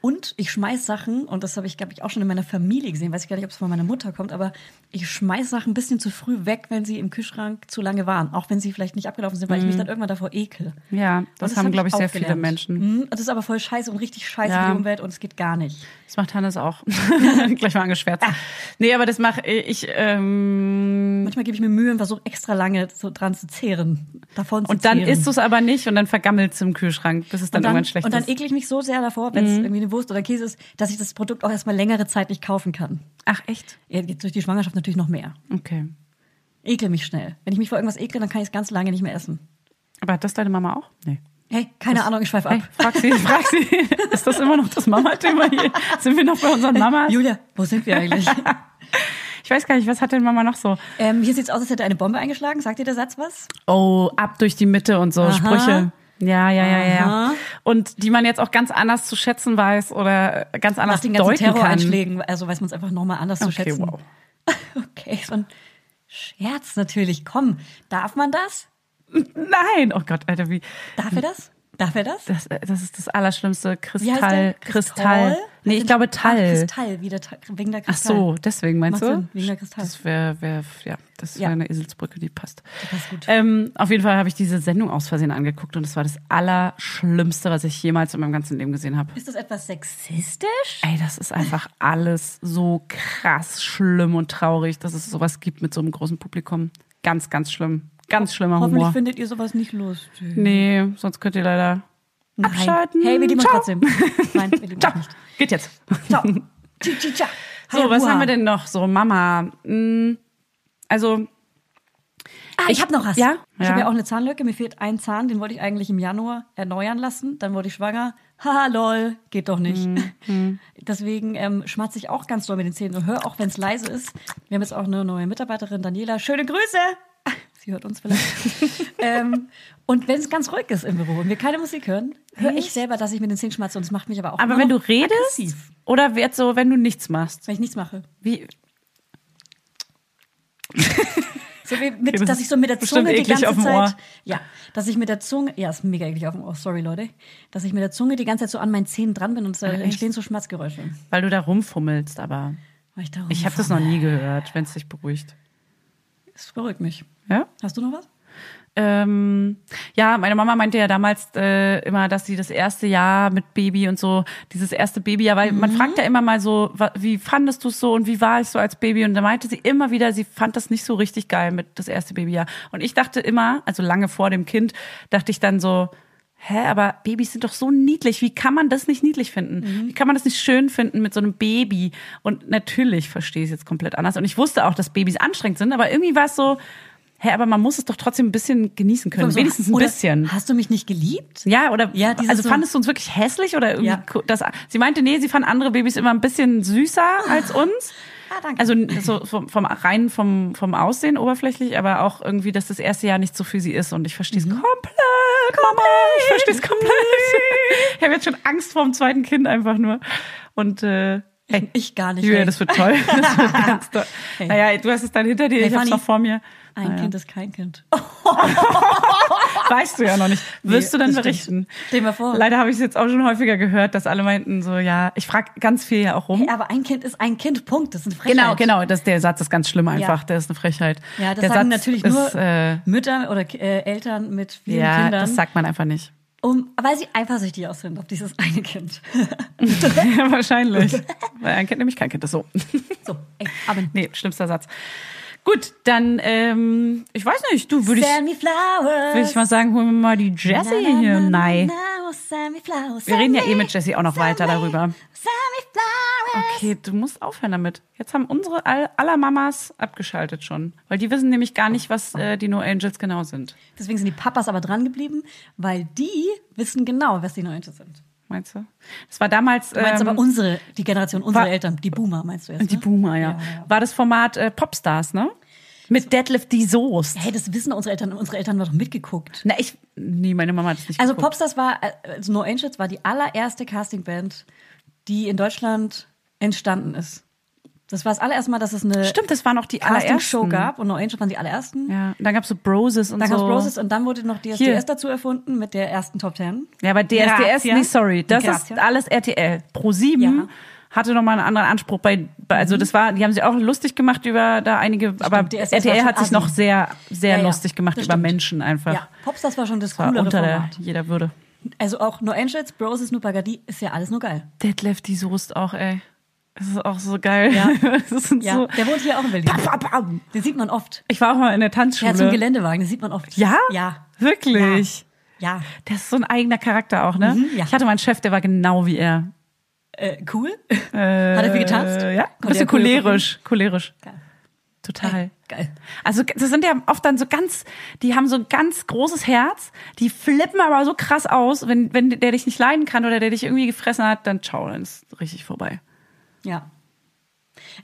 [SPEAKER 2] Und ich schmeiß Sachen, und das habe ich, glaube ich, auch schon in meiner Familie gesehen, weiß ich gar nicht, ob es von meiner Mutter kommt, aber ich schmeiß Sachen ein bisschen zu früh weg, wenn sie im Kühlschrank zu lange waren. Auch wenn sie vielleicht nicht abgelaufen sind, weil ich mich dann irgendwann davor ekel.
[SPEAKER 1] Ja,
[SPEAKER 2] Und
[SPEAKER 1] das, haben,
[SPEAKER 2] hab
[SPEAKER 1] glaube ich, sehr viele
[SPEAKER 2] gelernt.
[SPEAKER 1] Menschen.
[SPEAKER 2] Mhm, Das ist aber voll scheiße und richtig scheiße
[SPEAKER 1] Ja.
[SPEAKER 2] für die Umwelt und es geht gar nicht.
[SPEAKER 1] Das macht Hannes auch. Gleich mal angeschwärzt. Nee, aber das mache ich, ähm,
[SPEAKER 2] Manchmal gebe ich mir Mühe und versuche extra lange so dran zu zehren. Davon zu
[SPEAKER 1] und dann
[SPEAKER 2] zehren.
[SPEAKER 1] isst du es aber nicht und dann vergammelt es im Kühlschrank, bis es dann,
[SPEAKER 2] dann,
[SPEAKER 1] irgendwann schlecht
[SPEAKER 2] und dann
[SPEAKER 1] ist.
[SPEAKER 2] ekel ich mich so sehr davor, wenn es irgendwie eine Wurst oder Käse ist, dass ich das Produkt auch erstmal längere Zeit nicht kaufen kann.
[SPEAKER 1] Ach, echt?
[SPEAKER 2] Ja, jetzt durch die Schwangerschaft natürlich noch mehr.
[SPEAKER 1] Okay.
[SPEAKER 2] Ekel mich schnell. Wenn ich mich vor irgendwas ekle, dann kann ich es ganz lange nicht mehr essen.
[SPEAKER 1] Aber hat das deine Mama auch? Nee.
[SPEAKER 2] Hey, keine Ahnung, ich schweife ab.
[SPEAKER 1] Hey, frag sie, frag sie. Ist das immer noch das Mama-Thema hier? Sind wir noch bei unseren Mamas?
[SPEAKER 2] Julia, wo sind wir eigentlich?
[SPEAKER 1] Ich weiß gar nicht, was hat denn Mama noch so?
[SPEAKER 2] ähm, hier sieht's aus, als hätte eine Bombe eingeschlagen. Sagt dir der Satz was?
[SPEAKER 1] Oh, ab durch die Mitte und so
[SPEAKER 2] Aha.
[SPEAKER 1] Sprüche. Ja, ja, ja, ja.
[SPEAKER 2] Aha.
[SPEAKER 1] Und die man jetzt auch ganz anders zu schätzen weiß oder ganz
[SPEAKER 2] Nach
[SPEAKER 1] anders
[SPEAKER 2] den ganzen
[SPEAKER 1] deuten kann.
[SPEAKER 2] Terroreinschlägen, also weiß man es einfach nochmal anders zu
[SPEAKER 1] Okay,
[SPEAKER 2] schätzen.
[SPEAKER 1] wow.
[SPEAKER 2] Okay, so ein Scherz natürlich. Komm, darf man das?
[SPEAKER 1] Nein, oh Gott, Alter, wie
[SPEAKER 2] Darf er das? Darf er das?
[SPEAKER 1] das, das ist das allerschlimmste
[SPEAKER 2] der?
[SPEAKER 1] Kristall, Kristall. Nee, ich glaube
[SPEAKER 2] Ah,
[SPEAKER 1] Tall.
[SPEAKER 2] Kristall, wie der, Ta- wegen der
[SPEAKER 1] Ach
[SPEAKER 2] Kristall.
[SPEAKER 1] so, deswegen meinst
[SPEAKER 2] Macht
[SPEAKER 1] du?
[SPEAKER 2] Sinn, wegen der Kristall.
[SPEAKER 1] Das wäre, wär, ja, das wäre
[SPEAKER 2] Ja.
[SPEAKER 1] eine Eselsbrücke, die passt.
[SPEAKER 2] passt gut.
[SPEAKER 1] Ähm, auf jeden Fall habe ich diese Sendung aus Versehen angeguckt und es war das Allerschlimmste, was ich jemals in meinem ganzen Leben gesehen habe.
[SPEAKER 2] Ist das etwas sexistisch?
[SPEAKER 1] Ey, das ist einfach alles so krass schlimm und traurig, dass es sowas gibt mit so einem großen Publikum. Ganz, ganz schlimm. Ganz schlimmer
[SPEAKER 2] Hoffentlich
[SPEAKER 1] Humor.
[SPEAKER 2] findet ihr sowas nicht lustig.
[SPEAKER 1] Nee, sonst könnt ihr leider
[SPEAKER 2] Nein.
[SPEAKER 1] abschalten.
[SPEAKER 2] Hey, wir lieben uns
[SPEAKER 1] Ciao.
[SPEAKER 2] trotzdem. Nein, wir lieben
[SPEAKER 1] Ciao.
[SPEAKER 2] nicht.
[SPEAKER 1] Geht jetzt.
[SPEAKER 2] Ciao.
[SPEAKER 1] So, was haben wir denn noch? So, Mama. mm, Also,
[SPEAKER 2] ich habe noch was.
[SPEAKER 1] Ja?
[SPEAKER 2] Ich habe
[SPEAKER 1] Ja.
[SPEAKER 2] ja auch eine Zahnlücke. Mir fehlt ein Zahn, den wollte ich eigentlich im Januar erneuern lassen. Dann wurde ich schwanger. Haha, lol, geht doch nicht.
[SPEAKER 1] Mhm.
[SPEAKER 2] Deswegen ähm, schmatze ich auch ganz doll mit den Zähnen und höre auch, wenn es leise ist. Wir haben jetzt auch eine neue Mitarbeiterin, Daniela. Schöne Grüße! Sie hört uns vielleicht. ähm, und wenn es ganz ruhig ist im Büro und wir keine Musik hören, höre ich selber, dass ich mit den Zähnen schmatze und es macht mich aber auch
[SPEAKER 1] Aber wenn du redest
[SPEAKER 2] aggressiv,
[SPEAKER 1] oder wird so, wenn du nichts machst?
[SPEAKER 2] wenn ich nichts mache.
[SPEAKER 1] Wie?
[SPEAKER 2] So wie mit,
[SPEAKER 1] Okay, das
[SPEAKER 2] dass ich so mit der Zunge die ganze Zeit. Ja, dass ich mit der Zunge. Ja, ist mega eklig auf dem Ohr, sorry Leute. Dass ich mit der Zunge die ganze Zeit so an meinen Zähnen dran bin und es da entstehen so Schmatzgeräusche.
[SPEAKER 1] Weil du da rumfummelst, aber
[SPEAKER 2] Weil ich, da
[SPEAKER 1] ich habe das noch nie gehört, wenn es dich beruhigt.
[SPEAKER 2] Das beruhigt mich.
[SPEAKER 1] Ja?
[SPEAKER 2] Hast du noch was?
[SPEAKER 1] Ähm, ja, meine Mama meinte ja damals äh, immer, dass sie das erste Jahr mit Baby und so, dieses erste Babyjahr, weil man fragt ja immer mal so, wie fandest du es so und wie war es so als Baby? Und da meinte sie immer wieder, sie fand das nicht so richtig geil mit das erste Babyjahr. Und ich dachte immer, also lange vor dem Kind, dachte ich dann so, hä, aber Babys sind doch so niedlich. Wie kann man das nicht niedlich finden? Wie kann man das nicht schön finden mit so einem Baby? Und natürlich verstehe ich es jetzt komplett anders. Und ich wusste auch, dass Babys anstrengend sind, aber irgendwie war es so, hä, aber man muss es doch trotzdem ein bisschen genießen können.
[SPEAKER 2] So,
[SPEAKER 1] Wenigstens ein bisschen.
[SPEAKER 2] Hast du mich nicht geliebt?
[SPEAKER 1] Ja, oder
[SPEAKER 2] Ja,
[SPEAKER 1] also
[SPEAKER 2] so-
[SPEAKER 1] fandest du uns wirklich hässlich oder irgendwie
[SPEAKER 2] Ja.
[SPEAKER 1] das sie meinte nee, sie fand andere Babys immer ein bisschen süßer als uns.
[SPEAKER 2] Ah, danke.
[SPEAKER 1] Also so vom, vom rein vom vom Aussehen oberflächlich, aber auch irgendwie, dass das erste Jahr nicht so für sie ist und ich verstehe es
[SPEAKER 2] Mhm.
[SPEAKER 1] komplett, Mama, ich verstehe es komplett. ich habe jetzt schon Angst vor dem zweiten Kind einfach nur und äh, hey,
[SPEAKER 2] Ich gar nicht.
[SPEAKER 1] Julia,
[SPEAKER 2] ey.
[SPEAKER 1] das wird toll. Das wird ganz toll. Naja, du hast es dann hinter dir,
[SPEAKER 2] Hey,
[SPEAKER 1] ich hab's
[SPEAKER 2] Fanny.
[SPEAKER 1] noch vor mir.
[SPEAKER 2] Ein
[SPEAKER 1] Naja.
[SPEAKER 2] Kind ist kein Kind.
[SPEAKER 1] Weißt du ja noch nicht. Wirst
[SPEAKER 2] Nee,
[SPEAKER 1] du dann berichten?
[SPEAKER 2] Stell mal vor.
[SPEAKER 1] Leider habe ich es jetzt auch schon häufiger gehört, dass alle meinten so, ja, ich frage ganz viel ja auch rum.
[SPEAKER 2] Hey, aber ein Kind ist ein Kind, Punkt. Das ist eine Frechheit.
[SPEAKER 1] genau, genau, das, der Satz ist ganz schlimm einfach,
[SPEAKER 2] Ja.
[SPEAKER 1] der ist eine Frechheit.
[SPEAKER 2] Ja, das
[SPEAKER 1] der
[SPEAKER 2] sagen
[SPEAKER 1] Satz
[SPEAKER 2] natürlich
[SPEAKER 1] ist,
[SPEAKER 2] nur
[SPEAKER 1] Äh,
[SPEAKER 2] Mütter oder äh, Eltern mit vielen
[SPEAKER 1] ja,
[SPEAKER 2] Kindern,
[SPEAKER 1] das sagt man einfach nicht.
[SPEAKER 2] um, weil sie eifersüchtig aus sind auf dieses eine Kind.
[SPEAKER 1] ja, wahrscheinlich. Weil ein Kind nämlich kein Kind ist so.
[SPEAKER 2] So, ey, aber
[SPEAKER 1] nee, schlimmster Satz. Gut, dann, ähm, ich weiß nicht, du würdest,
[SPEAKER 2] me flowers.
[SPEAKER 1] würde ich mal sagen, holen wir mal die Jessie hier. Nein.
[SPEAKER 2] flowers.
[SPEAKER 1] Wir reden ja eh mit Jessie auch noch weiter darüber. Okay, du musst aufhören damit. Jetzt haben unsere all, aller Mamas abgeschaltet schon. Weil die wissen nämlich gar nicht, was äh, die No Angels genau sind.
[SPEAKER 2] Deswegen sind die Papas aber dran geblieben, weil die wissen genau, was die Neunte sind.
[SPEAKER 1] Meinst du? Das war damals.
[SPEAKER 2] Du meinst
[SPEAKER 1] ähm,
[SPEAKER 2] aber unsere, die Generation, unsere
[SPEAKER 1] war-
[SPEAKER 2] Eltern, die Boomer meinst du jetzt,
[SPEAKER 1] die
[SPEAKER 2] ne?
[SPEAKER 1] Boomer, ja.
[SPEAKER 2] Ja, ja.
[SPEAKER 1] War das Format äh, Popstars, ne? Mit Deadlift die Soest.
[SPEAKER 2] Hey, das wissen unsere Eltern. Unsere Eltern haben doch mitgeguckt.
[SPEAKER 1] Na, ich. Nee, meine Mama hat es nicht
[SPEAKER 2] Also
[SPEAKER 1] geguckt.
[SPEAKER 2] Popstars war, äh, also No Angels war die allererste Castingband, die in Deutschland entstanden ist. Das war das allererste Mal, dass es eine
[SPEAKER 1] Stimmt, das waren auch die
[SPEAKER 2] Castingshow
[SPEAKER 1] allerersten.
[SPEAKER 2] gab und No Angels waren die allerersten.
[SPEAKER 1] Ja, und dann gab's so Broses und
[SPEAKER 2] Dann
[SPEAKER 1] so.
[SPEAKER 2] gab es Roses und dann wurde noch DSDS
[SPEAKER 1] Hier.
[SPEAKER 2] dazu erfunden mit der ersten Top Ten.
[SPEAKER 1] Ja, aber DSDS,
[SPEAKER 2] Grazia.
[SPEAKER 1] nee, sorry, das
[SPEAKER 2] Grazia.
[SPEAKER 1] ist alles RTL. Pro 7
[SPEAKER 2] Ja. Mhm.
[SPEAKER 1] hatte noch mal einen anderen Anspruch bei, bei also das war, die haben sich auch lustig gemacht über da einige, aber
[SPEAKER 2] DSDS war
[SPEAKER 1] RTL hat sich
[SPEAKER 2] assi.
[SPEAKER 1] noch sehr sehr
[SPEAKER 2] Ja, ja,
[SPEAKER 1] lustig gemacht
[SPEAKER 2] das
[SPEAKER 1] über
[SPEAKER 2] stimmt.
[SPEAKER 1] Menschen einfach.
[SPEAKER 2] Ja, Popstars war schon das
[SPEAKER 1] War
[SPEAKER 2] coolere
[SPEAKER 1] unter der,
[SPEAKER 2] Format.
[SPEAKER 1] jeder Würde.
[SPEAKER 2] Also auch No Angels, Broses, No Pagadi ist ja alles nur geil.
[SPEAKER 1] Detlef die Soest auch, ey. Das ist auch so geil.
[SPEAKER 2] Ja. Ja,
[SPEAKER 1] so,
[SPEAKER 2] der wohnt hier auch in Berlin.
[SPEAKER 1] Bam, bam, bam.
[SPEAKER 2] Den sieht man oft.
[SPEAKER 1] Ich war auch mal in der
[SPEAKER 2] Der hat so einen
[SPEAKER 1] Tanzschule.
[SPEAKER 2] Geländewagen, den sieht man oft.
[SPEAKER 1] Ja?
[SPEAKER 2] Ja.
[SPEAKER 1] Wirklich?
[SPEAKER 2] Ja.
[SPEAKER 1] Der ist so ein eigener Charakter auch, ne?
[SPEAKER 2] Mhm, ja.
[SPEAKER 1] Ich hatte mal einen Chef, der war genau wie er.
[SPEAKER 2] Äh, cool.
[SPEAKER 1] Äh,
[SPEAKER 2] Hat er viel getanzt?
[SPEAKER 1] Ja, ein bisschen
[SPEAKER 2] er
[SPEAKER 1] cholerisch. Cholerisch.
[SPEAKER 2] Geil.
[SPEAKER 1] Total.
[SPEAKER 2] Geil.
[SPEAKER 1] Also das sind ja oft dann so ganz, die haben so ein ganz großes Herz, die flippen aber so krass aus, wenn, wenn der dich nicht leiden kann oder der dich irgendwie gefressen hat, dann ciao, dann ist richtig vorbei.
[SPEAKER 2] Ja.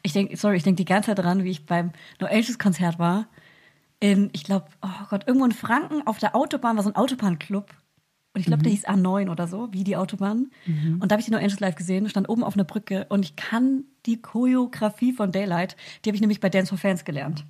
[SPEAKER 2] Ich denke, sorry, ich denke die ganze Zeit dran, wie ich beim No Angels Konzert war. In, ich glaube, oh Gott, irgendwo in Franken auf der Autobahn war so ein Autobahnclub. Und ich glaube, der hieß A9 oder so, wie die Autobahn. Und da habe ich die No Angels live gesehen, stand oben auf einer Brücke und ich kann die Choreografie von Daylight, die habe ich nämlich bei Dance for Fans gelernt.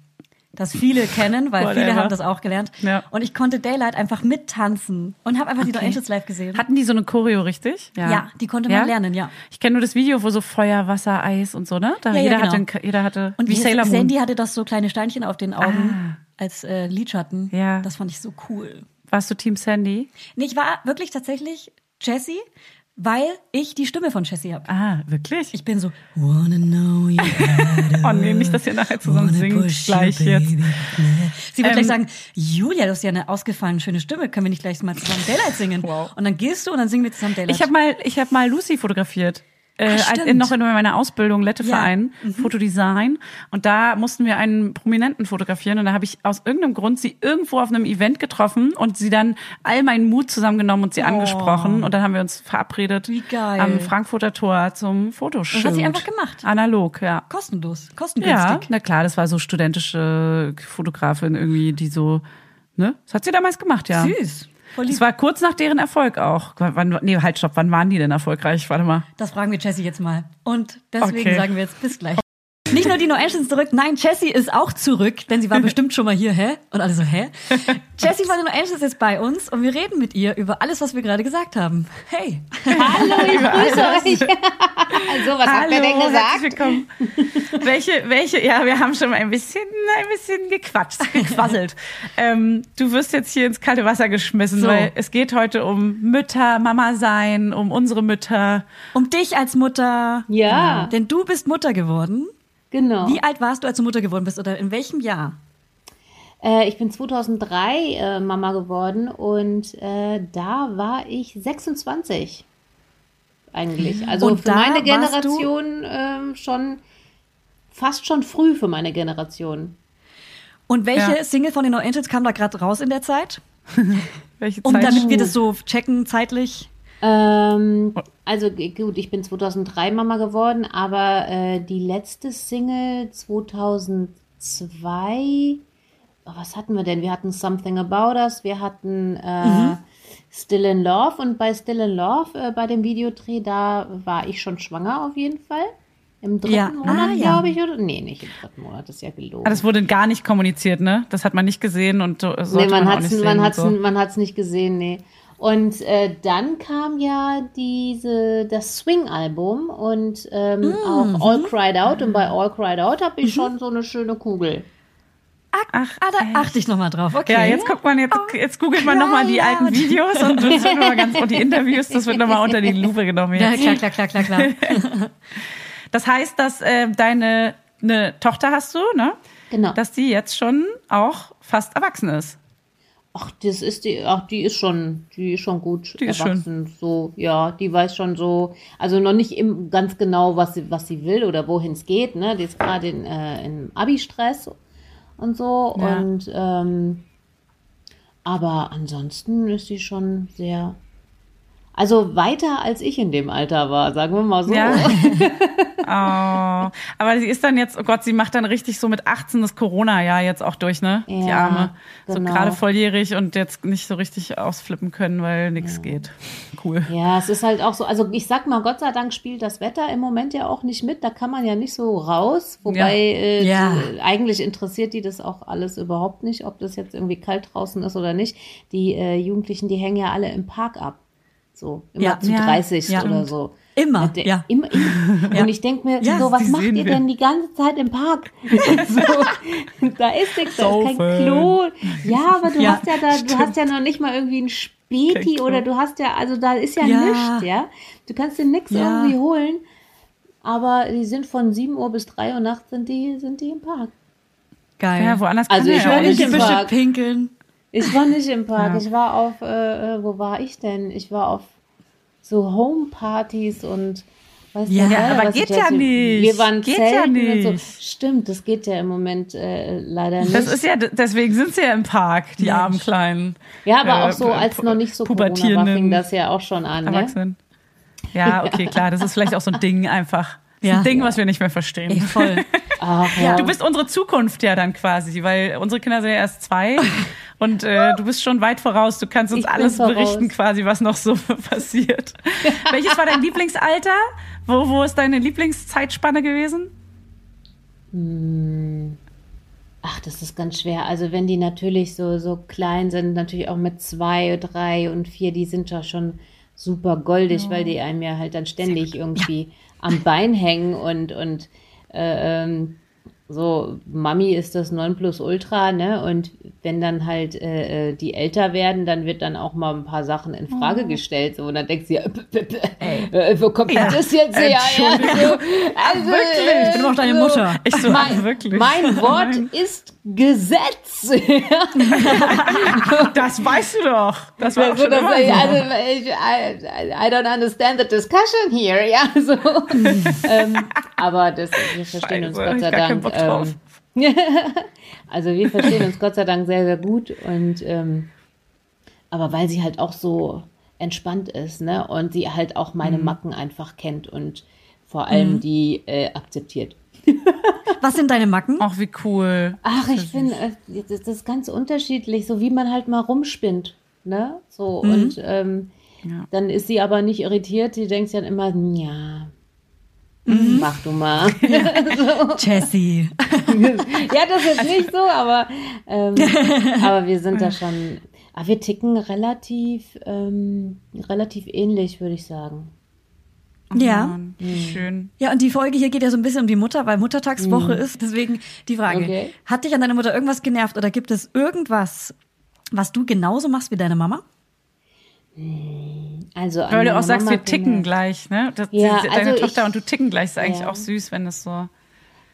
[SPEAKER 2] Das viele kennen, weil viele haben das auch gelernt.
[SPEAKER 1] Ja.
[SPEAKER 2] Und ich konnte Daylight einfach mittanzen und habe einfach die No
[SPEAKER 1] Okay.
[SPEAKER 2] Angels live gesehen.
[SPEAKER 1] Hatten die so eine Choreo, richtig?
[SPEAKER 2] Ja, die konnte man lernen, ja.
[SPEAKER 1] Ich kenne nur das Video, wo so Feuer, Wasser, Eis und so, ne? Da
[SPEAKER 2] Ja, ja,
[SPEAKER 1] jeder,
[SPEAKER 2] genau.
[SPEAKER 1] hatte, jeder hatte,
[SPEAKER 2] Und
[SPEAKER 1] wie Sailor Moon.
[SPEAKER 2] Sandy hatte das so kleine Steinchen auf den Augen als äh, Lidschatten.
[SPEAKER 1] Ja.
[SPEAKER 2] Das fand ich so cool.
[SPEAKER 1] Warst du Team Sandy?
[SPEAKER 2] Nee, ich war wirklich tatsächlich Jessie, weil ich die Stimme von Jessie habe.
[SPEAKER 1] Ah, wirklich?
[SPEAKER 2] Ich bin so, wanna know you
[SPEAKER 1] oh nee, nicht, dass ihr nachher zusammen singt gleich
[SPEAKER 2] you,
[SPEAKER 1] jetzt.
[SPEAKER 2] Sie wird
[SPEAKER 1] Ähm,
[SPEAKER 2] gleich sagen, Julia, du hast ja eine ausgefallene schöne Stimme, können wir nicht gleich mal zusammen Daylight singen?
[SPEAKER 1] Wow.
[SPEAKER 2] Und dann gehst du und dann singen wir zusammen Daylight.
[SPEAKER 1] Ich habe mal, ich habe mal Lucy fotografiert. Äh,
[SPEAKER 2] Ah,
[SPEAKER 1] als-
[SPEAKER 2] stimmt.
[SPEAKER 1] noch in meiner Ausbildung Letteverein
[SPEAKER 2] Ja. Mhm.
[SPEAKER 1] Fotodesign und da mussten wir einen Prominenten fotografieren und da habe ich aus irgendeinem Grund sie irgendwo auf einem Event getroffen und sie dann all meinen Mut zusammengenommen und sie angesprochen und dann haben wir uns verabredet
[SPEAKER 2] Oh.
[SPEAKER 1] Am Frankfurter Tor zum Fotoshoot.
[SPEAKER 2] Das hat sie einfach gemacht.
[SPEAKER 1] Analog, ja.
[SPEAKER 2] Kostenlos,
[SPEAKER 1] Ja,
[SPEAKER 2] kostengünstig.
[SPEAKER 1] na klar, das war so studentische Fotografin irgendwie, die so, ne? Das hat sie damals gemacht, ja.
[SPEAKER 2] Süß.
[SPEAKER 1] Das war kurz nach deren Erfolg auch. Wann, nee, halt, stopp, wann waren die denn erfolgreich? Warte mal.
[SPEAKER 2] Das fragen wir Jessie jetzt mal. Und deswegen
[SPEAKER 1] Okay.
[SPEAKER 2] sagen wir jetzt bis gleich. Nicht nur die No Engines zurück, nein, Jessie ist auch zurück, denn sie war bestimmt schon mal hier, hä? Und alle so, hä? Jessie von den No Engines ist bei uns und wir reden mit ihr über alles, was wir gerade gesagt haben. Hey.
[SPEAKER 5] Hallo, ich grüße euch. also, was habt ihr denn gesagt?
[SPEAKER 1] herzlich willkommen. welche, welche, ja, wir haben schon mal ein bisschen, ein bisschen gequatscht, gequasselt. ähm, du wirst jetzt hier ins kalte Wasser geschmissen,
[SPEAKER 2] So.
[SPEAKER 1] weil es geht heute um Mütter, Mama sein, um unsere Mütter.
[SPEAKER 2] Um dich als Mutter.
[SPEAKER 5] Ja.
[SPEAKER 2] Denn du bist Mutter geworden.
[SPEAKER 5] Genau.
[SPEAKER 2] Wie alt warst du, als du Mutter geworden bist oder in welchem Jahr?
[SPEAKER 5] Äh, ich bin 2003 äh, Mama geworden und äh, da war ich 26 eigentlich. Also
[SPEAKER 2] Und
[SPEAKER 5] für meine Generation ähm, schon fast schon früh für meine Generation.
[SPEAKER 2] Und welche
[SPEAKER 1] Ja.
[SPEAKER 2] Single von den No Angels kam da gerade raus in der Zeit?
[SPEAKER 1] Welche
[SPEAKER 2] Um
[SPEAKER 1] Zeit?
[SPEAKER 2] damit wir das so checken zeitlich.
[SPEAKER 5] Ähm, also g- gut, ich bin 2003 Mama geworden, aber äh, die letzte Single 2002, oh, was hatten wir denn? Wir hatten Something About Us, wir hatten äh, Still in Love und bei Still in Love, äh, bei dem Videodreh, da war ich schon schwanger auf jeden Fall. Im dritten
[SPEAKER 2] Ja.
[SPEAKER 5] Monat,
[SPEAKER 2] Ah, ja.
[SPEAKER 5] glaube ich, oder? Nee, nicht im dritten Monat, das ist ja gelogen.
[SPEAKER 1] Ah, das wurde gar nicht kommuniziert, ne? Das hat man nicht gesehen und so- sollte
[SPEAKER 5] Nee, man
[SPEAKER 1] man, auch
[SPEAKER 5] hat's,
[SPEAKER 1] nicht sehen.
[SPEAKER 5] man hat's,
[SPEAKER 1] so.
[SPEAKER 5] man hat's nicht gesehen, nee. Und äh, dann kam ja diese das Swing-Album und ähm,
[SPEAKER 1] Mhm.
[SPEAKER 5] auch All Cried Out. Und bei All Cried Out habe ich schon so eine schöne Kugel.
[SPEAKER 1] Ach,
[SPEAKER 2] Ah, da achte ich nochmal drauf. Okay.
[SPEAKER 1] Ja, jetzt guckt man, jetzt, jetzt googelt man nochmal die alten. Videos und, das wird noch mal ganz, und die Interviews, das wird nochmal unter die Lupe genommen.
[SPEAKER 2] Ja,
[SPEAKER 1] Jetzt.
[SPEAKER 2] klar, klar, klar, klar, klar.
[SPEAKER 1] Das heißt, dass äh, deine eine Tochter hast du, ne?
[SPEAKER 5] Genau.
[SPEAKER 1] Dass die jetzt schon auch fast erwachsen ist.
[SPEAKER 5] Ach, das ist die, ach, die ist schon, die ist schon gut
[SPEAKER 1] Die
[SPEAKER 5] erwachsen. So, ja, die weiß schon so, also noch nicht im, ganz genau, was sie, was sie will oder wohin es geht. Ne, die ist gerade in, äh, im Abi-Stress und so
[SPEAKER 1] Ja.
[SPEAKER 5] und ähm, aber ansonsten ist sie schon sehr, also weiter als ich in dem Alter war, sagen wir mal so.
[SPEAKER 1] Ja. oh. Aber sie ist dann jetzt, oh Gott, sie macht dann richtig so mit 18 das Corona-Jahr jetzt auch durch, ne? die
[SPEAKER 5] Ja,
[SPEAKER 1] Arme. So
[SPEAKER 5] genau.
[SPEAKER 1] gerade volljährig und jetzt nicht so richtig ausflippen können, weil nichts geht. Cool.
[SPEAKER 5] Ja, es ist halt auch so, also ich sag mal, Gott sei Dank spielt das Wetter im Moment ja auch nicht mit, da kann man ja nicht so raus, wobei
[SPEAKER 1] Ja.
[SPEAKER 5] Äh,
[SPEAKER 2] Ja.
[SPEAKER 5] äh, eigentlich interessiert die das auch alles überhaupt nicht, ob das jetzt irgendwie kalt draußen ist oder nicht. Die äh, Jugendlichen, die hängen ja alle im Park ab. So, immer
[SPEAKER 2] Ja.
[SPEAKER 5] zu
[SPEAKER 1] Ja,
[SPEAKER 5] 30
[SPEAKER 2] ja.
[SPEAKER 5] oder so.
[SPEAKER 2] Immer,
[SPEAKER 5] Und der-
[SPEAKER 2] ja.
[SPEAKER 5] Immer, immer. Und ich denke mir,
[SPEAKER 2] Ja,
[SPEAKER 5] so, was macht ihr
[SPEAKER 1] wir.
[SPEAKER 5] denn die ganze Zeit im Park? so, da ist nichts, da ist kein. Klo. Ja, aber du
[SPEAKER 2] Ja,
[SPEAKER 5] hast ja da, du hast ja noch nicht mal irgendwie ein Späti oder du hast ja, also da ist ja,
[SPEAKER 2] Ja.
[SPEAKER 5] nichts, ja. Du kannst dir nichts
[SPEAKER 2] Ja.
[SPEAKER 5] irgendwie holen. Aber die sind von 7 Uhr bis 3 Uhr nachts sind die, sind die im Park.
[SPEAKER 2] Geil.
[SPEAKER 1] Ja, woanders
[SPEAKER 5] Also
[SPEAKER 1] kann
[SPEAKER 5] ich
[SPEAKER 1] ja auch
[SPEAKER 5] nicht
[SPEAKER 1] nicht.
[SPEAKER 5] im Park.
[SPEAKER 2] pinkeln.
[SPEAKER 5] Ich war nicht im Park.
[SPEAKER 1] Ja.
[SPEAKER 5] Ich war auf, äh, äh, wo war ich denn? Ich war auf so Homepartys und weiß
[SPEAKER 2] Ja,
[SPEAKER 5] Geier,
[SPEAKER 1] aber
[SPEAKER 5] was
[SPEAKER 1] geht ja nicht.
[SPEAKER 5] Wir waren
[SPEAKER 1] Geht ja
[SPEAKER 5] zelten und so.
[SPEAKER 1] nicht.
[SPEAKER 5] Stimmt, das geht ja im Moment äh, leider nicht.
[SPEAKER 1] Das ist ja, deswegen sind sie ja im Park, die
[SPEAKER 2] Mensch.
[SPEAKER 1] armen Kleinen.
[SPEAKER 5] ja, aber
[SPEAKER 1] äh,
[SPEAKER 5] auch so, als noch nicht so Corona war, fing das ja auch schon an. Ne?
[SPEAKER 1] Erwachsenen. Ja, okay, klar, das ist vielleicht auch so ein Ding einfach. Das ist
[SPEAKER 2] Ja.
[SPEAKER 1] ein Ding, was wir nicht mehr verstehen.
[SPEAKER 2] Ey, voll.
[SPEAKER 5] Ach, ja.
[SPEAKER 1] Du bist unsere Zukunft ja dann quasi, weil unsere Kinder sind ja erst zwei und äh, du bist schon weit voraus. Du kannst uns
[SPEAKER 5] Ich
[SPEAKER 1] alles berichten quasi, was noch so passiert. Welches war dein Lieblingsalter? Wo, wo ist deine Lieblingszeitspanne gewesen?
[SPEAKER 5] Ach, das ist ganz schwer. Also wenn die natürlich so, so klein sind, natürlich auch mit zwei, drei und vier, die sind ja schon super goldig, weil die einem ja halt dann ständig irgendwie am Bein hängen und, und äh, ähm, so, Mami ist das Nonplusultra, ne? Und wenn dann halt äh, äh, die älter werden, dann wird dann auch mal ein paar Sachen in Frage gestellt. So, und dann denkt sie, p- p- p- äh, wo kommt
[SPEAKER 1] Ja,
[SPEAKER 5] das jetzt her? Ja,
[SPEAKER 1] Entschuldigung.
[SPEAKER 5] so, also,
[SPEAKER 1] wirklich?
[SPEAKER 5] äh,
[SPEAKER 2] Ich bin doch deine
[SPEAKER 5] so,
[SPEAKER 2] Mutter.
[SPEAKER 1] Ich so,
[SPEAKER 5] mein,
[SPEAKER 1] wirklich?
[SPEAKER 5] mein Wort ist Gesetz.
[SPEAKER 1] Das weißt du doch. Das war
[SPEAKER 5] Also,
[SPEAKER 1] schon
[SPEAKER 5] das,
[SPEAKER 1] immer
[SPEAKER 5] also,
[SPEAKER 1] so.
[SPEAKER 5] ich, I, I don't understand the discussion here, ja, so. ähm, aber das, wir verstehen uns
[SPEAKER 1] Scheiße,
[SPEAKER 5] Gott sei
[SPEAKER 1] ich
[SPEAKER 5] Dank. Ähm, also wir verstehen uns Gott sei Dank sehr, sehr gut und ähm, aber weil sie halt auch so entspannt ist, ne, und sie halt auch meine
[SPEAKER 1] Mhm.
[SPEAKER 5] Macken einfach kennt und vor allem die äh, akzeptiert.
[SPEAKER 2] Was sind deine Macken?
[SPEAKER 1] Ach, wie cool.
[SPEAKER 5] Ach, ich finde, äh, das das ist ganz unterschiedlich, so wie man halt mal rumspinnt, ne? So, und ähm,
[SPEAKER 1] Ja.
[SPEAKER 5] dann ist sie aber nicht irritiert, die denkt sich dann immer, ja, mach du mal.
[SPEAKER 2] Jessie.
[SPEAKER 5] ja, das ist nicht so, aber, ähm, aber wir sind da schon, aber wir ticken relativ, ähm, relativ ähnlich, würde ich sagen.
[SPEAKER 2] Ja.
[SPEAKER 1] Wie schön.
[SPEAKER 2] Ja, und die Folge hier geht ja so ein bisschen um die Mutter, weil Muttertagswoche ist. Deswegen die Frage,
[SPEAKER 5] Okay.
[SPEAKER 2] hat dich an deiner Mutter irgendwas genervt oder gibt es irgendwas, was du genauso machst wie deine Mama?
[SPEAKER 5] Also, an
[SPEAKER 1] Weil du auch sagst,
[SPEAKER 5] Mama
[SPEAKER 1] wir ticken gleich, ne? Das,
[SPEAKER 5] Ja,
[SPEAKER 1] diese, deine
[SPEAKER 5] also
[SPEAKER 1] Tochter
[SPEAKER 5] ich-
[SPEAKER 1] und du ticken gleich. Ist eigentlich
[SPEAKER 5] Ja.
[SPEAKER 1] auch süß, wenn es so.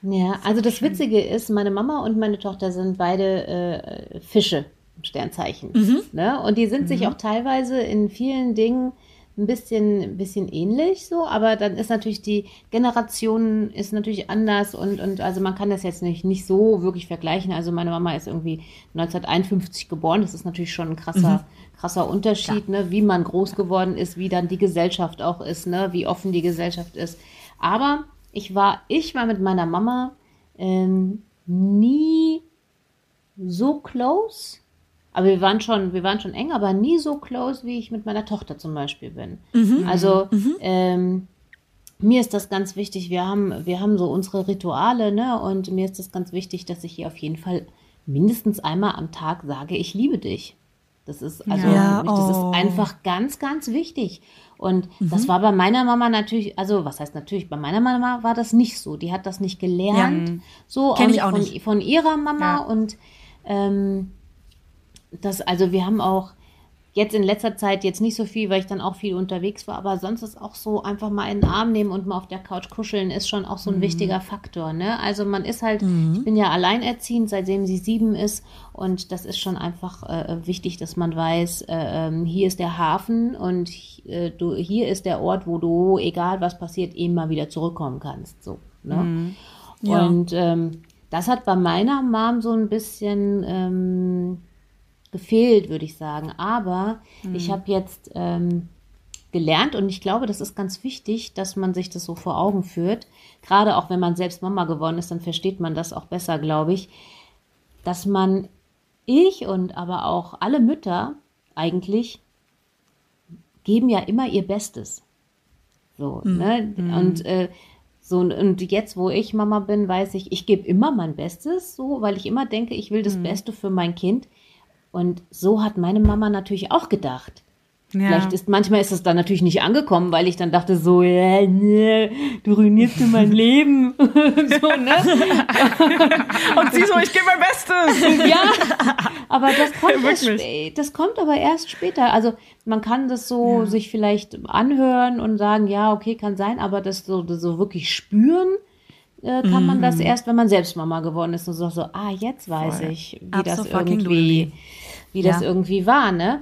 [SPEAKER 5] Ja, also das Witzige ist, meine Mama und meine Tochter sind beide äh, Fische im Sternzeichen. Ne? Und die sind sich auch teilweise in vielen Dingen ein bisschen, ein bisschen ähnlich so, aber dann ist natürlich die Generation ist natürlich anders und, und also man kann das jetzt nicht, nicht so wirklich vergleichen. Also meine Mama ist irgendwie 1951 geboren, das ist natürlich schon ein krasser, krasser Unterschied, ne? wie man groß geworden ist, wie dann die Gesellschaft auch ist, ne? wie offen die Gesellschaft ist. Aber ich war, ich war mit meiner Mama ähm, nie so close. Aber wir waren schon, wir waren schon eng, aber nie so close, wie ich mit meiner Tochter zum Beispiel bin. Also ähm, mir ist das ganz wichtig. Wir haben, wir haben so unsere Rituale, ne? Und mir ist das ganz wichtig, dass ich ihr auf jeden Fall mindestens einmal am Tag sage, ich liebe dich. Das ist also
[SPEAKER 2] Ja,
[SPEAKER 5] mich, das
[SPEAKER 2] oh.
[SPEAKER 5] ist einfach ganz, ganz wichtig. Und das war bei meiner Mama natürlich, also was heißt natürlich, bei meiner Mama war das nicht so. Die hat das nicht gelernt, so
[SPEAKER 2] Kenn ich
[SPEAKER 5] auch
[SPEAKER 2] auch
[SPEAKER 5] nicht von,
[SPEAKER 2] nicht.
[SPEAKER 5] von ihrer Mama
[SPEAKER 1] Ja.
[SPEAKER 5] und ähm, das, also wir haben auch jetzt in letzter Zeit jetzt nicht so viel, weil ich dann auch viel unterwegs war, aber sonst ist auch so einfach mal in den Arm nehmen und mal auf der Couch kuscheln ist schon auch so ein
[SPEAKER 2] Mhm.
[SPEAKER 5] wichtiger Faktor, ne? Also man ist halt, ich bin ja alleinerziehend, seitdem sie sieben ist und das ist schon einfach äh, wichtig, dass man weiß, äh, ähm, hier ist der Hafen und äh, du, hier ist der Ort, wo du, egal was passiert, eben mal wieder zurückkommen kannst, so, ne?
[SPEAKER 2] Ja.
[SPEAKER 5] Und ähm, das hat bei meiner Mom so ein bisschen ähm, gefehlt, würde ich sagen. Aber ich habe jetzt ähm, gelernt und ich glaube, das ist ganz wichtig, dass man sich das so vor Augen führt. Gerade auch wenn man selbst Mama geworden ist, dann versteht man das auch besser, glaube ich, dass man, ich und aber auch alle Mütter eigentlich geben ja immer ihr Bestes. So, ne? Und äh, so, und jetzt, wo ich Mama bin, weiß ich, ich gebe immer mein Bestes, so, weil ich immer denke, ich will das Beste für mein Kind. Und so hat meine Mama natürlich auch gedacht.
[SPEAKER 1] Ja.
[SPEAKER 5] Vielleicht ist, manchmal ist es dann natürlich nicht angekommen, weil ich dann dachte so, ja, nee, du ruinierst mir mein Leben. so, ne?
[SPEAKER 1] Und sie so, ich gebe mein Bestes.
[SPEAKER 5] Ja, aber das kommt, erst, das kommt aber erst später. Also man kann das so sich vielleicht anhören und sagen, ja, okay, kann sein, aber das so, das so wirklich spüren äh, kann man
[SPEAKER 1] Mhm.
[SPEAKER 5] das erst, wenn man selbst Mama geworden ist und so, so ah, jetzt weiß
[SPEAKER 1] Voll.
[SPEAKER 5] ich, wie das
[SPEAKER 2] Absolutely.
[SPEAKER 5] irgendwie, wie das
[SPEAKER 2] Ja.
[SPEAKER 5] irgendwie war, ne?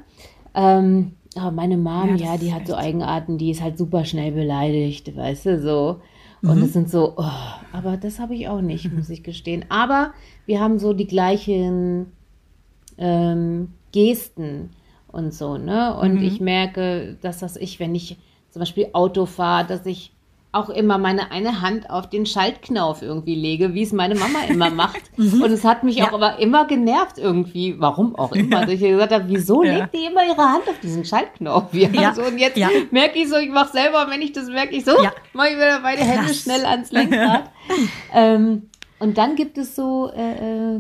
[SPEAKER 5] Ähm, aber meine Mom,
[SPEAKER 1] Ja, das
[SPEAKER 5] ja, die hat so Eigenarten, die ist halt super schnell beleidigt, weißt du, so. Und es sind so, oh, aber das habe ich auch nicht, muss ich gestehen. Aber wir haben so die gleichen ähm, Gesten und so, ne? Und ich merke, dass das ich, wenn ich zum Beispiel Auto fahre, dass ich auch immer meine eine Hand auf den Schaltknauf irgendwie lege, wie es meine Mama immer macht. Und es hat mich auch aber immer genervt irgendwie, warum auch immer. Dass ich gesagt habe, wieso
[SPEAKER 1] Ja.
[SPEAKER 5] legt die immer ihre Hand auf diesen Schaltknopf? Ja,
[SPEAKER 2] Ja.
[SPEAKER 5] So, und jetzt
[SPEAKER 2] Ja.
[SPEAKER 5] merke ich so, ich mache selber, wenn ich das merke, ich so,
[SPEAKER 2] Ja.
[SPEAKER 5] mache ich wieder beide Hände
[SPEAKER 2] Krass.
[SPEAKER 5] schnell ans Lenkrad. ähm, und dann gibt es so, äh, äh,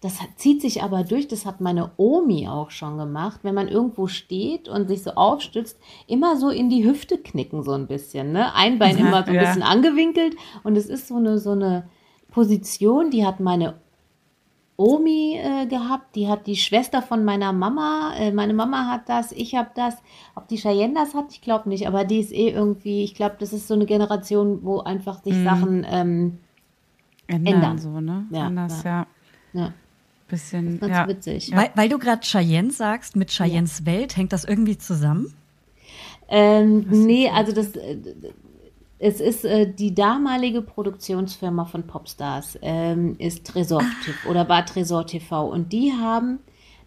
[SPEAKER 5] das hat, zieht sich aber durch, das hat meine Omi auch schon gemacht, wenn man irgendwo steht und sich so aufstützt, immer so in die Hüfte knicken so ein bisschen, ne? Ein Bein immer so ein
[SPEAKER 1] Ja.
[SPEAKER 5] bisschen angewinkelt und es ist so eine, so eine Position, die hat meine Omi äh, gehabt, die hat die Schwester von meiner Mama, äh, meine Mama hat das, ich habe das, ob die Cheyenne das hat, ich glaube nicht, aber die ist eh irgendwie, ich glaube, das ist so eine Generation, wo einfach sich Sachen ähm,
[SPEAKER 1] Ändern,
[SPEAKER 5] Ändern.
[SPEAKER 1] so, ne?
[SPEAKER 5] Ja,
[SPEAKER 1] Anders,
[SPEAKER 5] ja.
[SPEAKER 1] ja.
[SPEAKER 5] Ja,
[SPEAKER 1] Bisschen,
[SPEAKER 5] ganz
[SPEAKER 1] ja.
[SPEAKER 5] witzig.
[SPEAKER 2] Weil, weil du gerade Cheyenne sagst, mit Cheyennes Welt, hängt das irgendwie zusammen?
[SPEAKER 5] Ähm, nee, also das, äh, es ist äh, die damalige Produktionsfirma von Popstars, ähm, ist Tresor TV oder war Tresor TV und die haben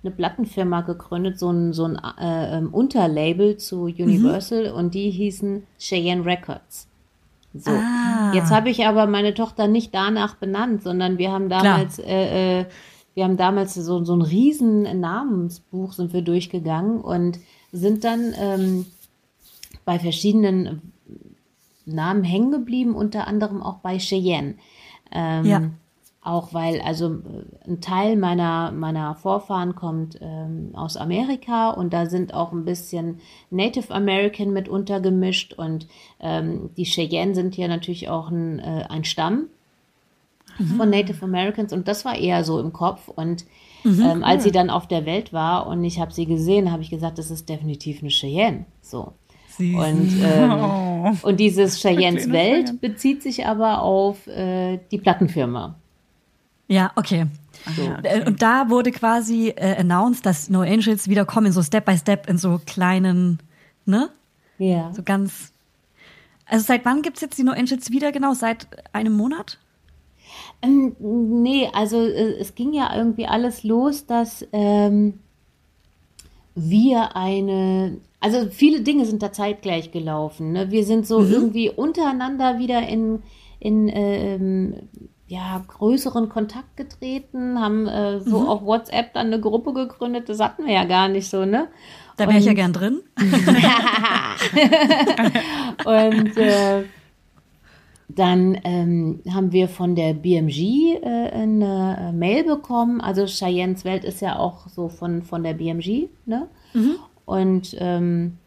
[SPEAKER 5] eine Plattenfirma gegründet, so ein, so ein äh, ähm, Unterlabel zu Universal und die hießen Cheyenne Records. So, jetzt habe ich aber meine Tochter nicht danach benannt, sondern wir haben damals, äh, äh, wir haben damals so, so ein riesen Namensbuch sind wir durchgegangen und sind dann ähm, bei verschiedenen Namen hängen geblieben, unter anderem auch bei Cheyenne. Ähm,
[SPEAKER 2] Ja.
[SPEAKER 5] Auch weil, also ein Teil meiner, meiner Vorfahren kommt ähm, aus Amerika und da sind auch ein bisschen Native American mit untergemischt und ähm, die Cheyenne sind hier natürlich auch ein, äh, ein Stamm von Native Americans und das war eher so im Kopf und ähm, als sie dann auf der Welt war und ich habe sie gesehen, habe ich gesagt, das ist definitiv eine Cheyenne. So. Und, ähm, und dieses Cheyennes Welt
[SPEAKER 1] Cheyenne.
[SPEAKER 5] bezieht sich aber auf äh, die Plattenfirma.
[SPEAKER 2] Ja, okay. Äh, Und da wurde quasi äh, announced, dass No Angels wieder kommen, so Step by Step in so kleinen, ne?
[SPEAKER 5] Ja.
[SPEAKER 2] So ganz. Also seit wann gibt's jetzt die No Angels wieder genau? Seit einem Monat?
[SPEAKER 5] Ähm, nee, also äh, es ging ja irgendwie alles los, dass ähm, wir eine, also viele Dinge sind da zeitgleich gelaufen. Ne? Wir sind so irgendwie untereinander wieder in, in ähm, ja, größeren Kontakt getreten, haben äh, so auf WhatsApp dann eine Gruppe gegründet, das hatten wir ja gar nicht so, ne?
[SPEAKER 2] Da wäre ich ja gern drin.
[SPEAKER 5] Und äh, dann ähm, haben wir von der BMG äh, eine Mail bekommen. Also Cheyennes Welt ist ja auch so von, von der BMG. Ne? Und ähm,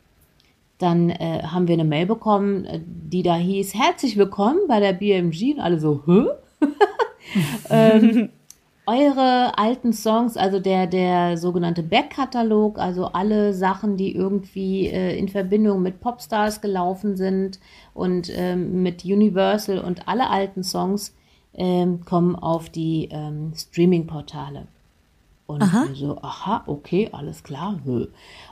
[SPEAKER 5] dann äh, haben wir eine Mail bekommen, äh, die da hieß, herzlich willkommen bei der BMG. Und alle so, hä? ähm, eure alten Songs, also der, der sogenannte Backkatalog, also alle Sachen, die irgendwie äh, in Verbindung mit Popstars gelaufen sind und ähm, mit Universal und alle alten Songs ähm, kommen auf die ähm, Streaming-Portale. Und wir so, aha, okay, alles klar. Nö.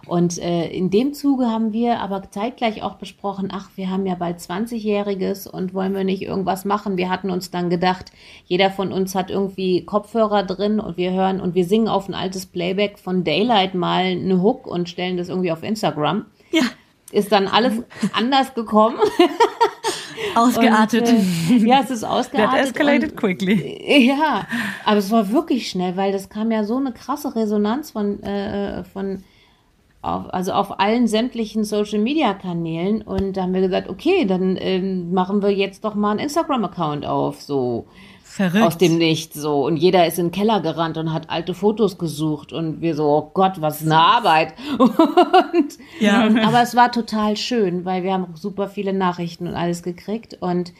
[SPEAKER 5] Und äh, in dem Zuge haben wir aber zeitgleich auch besprochen, ach, wir haben ja bald 20-Jähriges und wollen wir nicht irgendwas machen. Wir hatten uns dann gedacht, jeder von uns hat irgendwie Kopfhörer drin und wir hören und wir singen auf ein altes Playback von Daylight mal eine Hook und stellen das irgendwie auf Instagram.
[SPEAKER 2] Ja.
[SPEAKER 5] Ist dann alles anders gekommen.
[SPEAKER 2] Ausgeartet.
[SPEAKER 5] Und, äh, ja, es ist
[SPEAKER 1] That
[SPEAKER 5] ausgeartet.
[SPEAKER 1] escalated
[SPEAKER 5] und,
[SPEAKER 1] quickly.
[SPEAKER 5] ja, aber es war wirklich schnell, weil das kam ja so eine krasse Resonanz von, äh, von auf, also auf allen sämtlichen Social Media Kanälen und da haben wir gesagt, okay, dann ähm, machen wir jetzt doch mal einen Instagram Account auf, so
[SPEAKER 2] Verrückt.
[SPEAKER 5] aus dem Nichts so und jeder ist in den Keller gerannt und hat alte Fotos gesucht und wir so, oh Gott, was eine Arbeit. Und,
[SPEAKER 2] Ja.
[SPEAKER 5] aber es war total schön, weil wir haben super viele Nachrichten und alles gekriegt und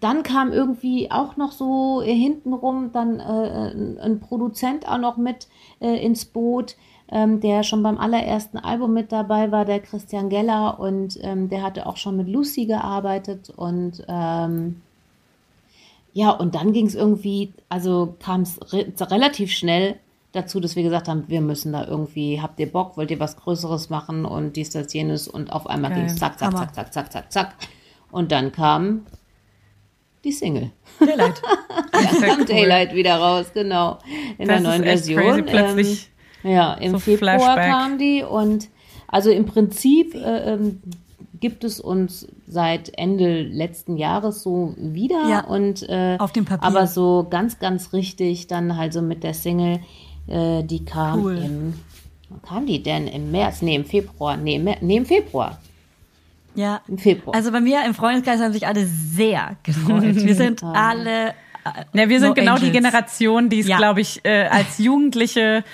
[SPEAKER 5] dann kam irgendwie auch noch so äh, hintenrum dann äh, ein, ein Produzent auch noch mit äh, ins Boot, ähm, der schon beim allerersten Album mit dabei war, der Christian Geller und ähm, der hatte auch schon mit Lucy gearbeitet und ähm, ja, und dann ging es irgendwie, also kam es re relativ schnell dazu, dass wir gesagt haben, wir müssen da irgendwie, habt ihr Bock, wollt ihr was Größeres machen und dies, das, jenes und auf einmal ging es zack, zack,
[SPEAKER 2] Hammer.
[SPEAKER 5] zack, zack, zack, zack, zack. Und dann kam die Single.
[SPEAKER 2] Daylight.
[SPEAKER 1] Sehr
[SPEAKER 5] Kam
[SPEAKER 1] cool.
[SPEAKER 5] Daylight wieder raus, genau. In
[SPEAKER 1] Das
[SPEAKER 5] der neuen Version.
[SPEAKER 1] crazy, plötzlich
[SPEAKER 5] ähm, ja, im
[SPEAKER 1] so
[SPEAKER 5] Februar
[SPEAKER 1] Flashback.
[SPEAKER 5] kam die und also im Prinzip äh, ähm, gibt es uns seit Ende letzten Jahres so wieder
[SPEAKER 2] Ja,
[SPEAKER 5] und äh,
[SPEAKER 2] auf dem Papier.
[SPEAKER 5] aber so ganz, ganz richtig dann halt so mit der Single, äh, die kam
[SPEAKER 2] Cool.
[SPEAKER 5] im, wann kam die denn? Im März? Nee, im Februar. Nee, im, nee, im Februar.
[SPEAKER 2] Ja.
[SPEAKER 5] Im Februar.
[SPEAKER 2] Also bei mir im Freundeskreis haben sich alle sehr gefreut. Wir sind alle.
[SPEAKER 1] Ja, wir sind
[SPEAKER 2] No
[SPEAKER 1] genau die
[SPEAKER 2] Angels.
[SPEAKER 1] Generation, die es,
[SPEAKER 2] Ja.
[SPEAKER 1] glaube ich, äh, als Jugendliche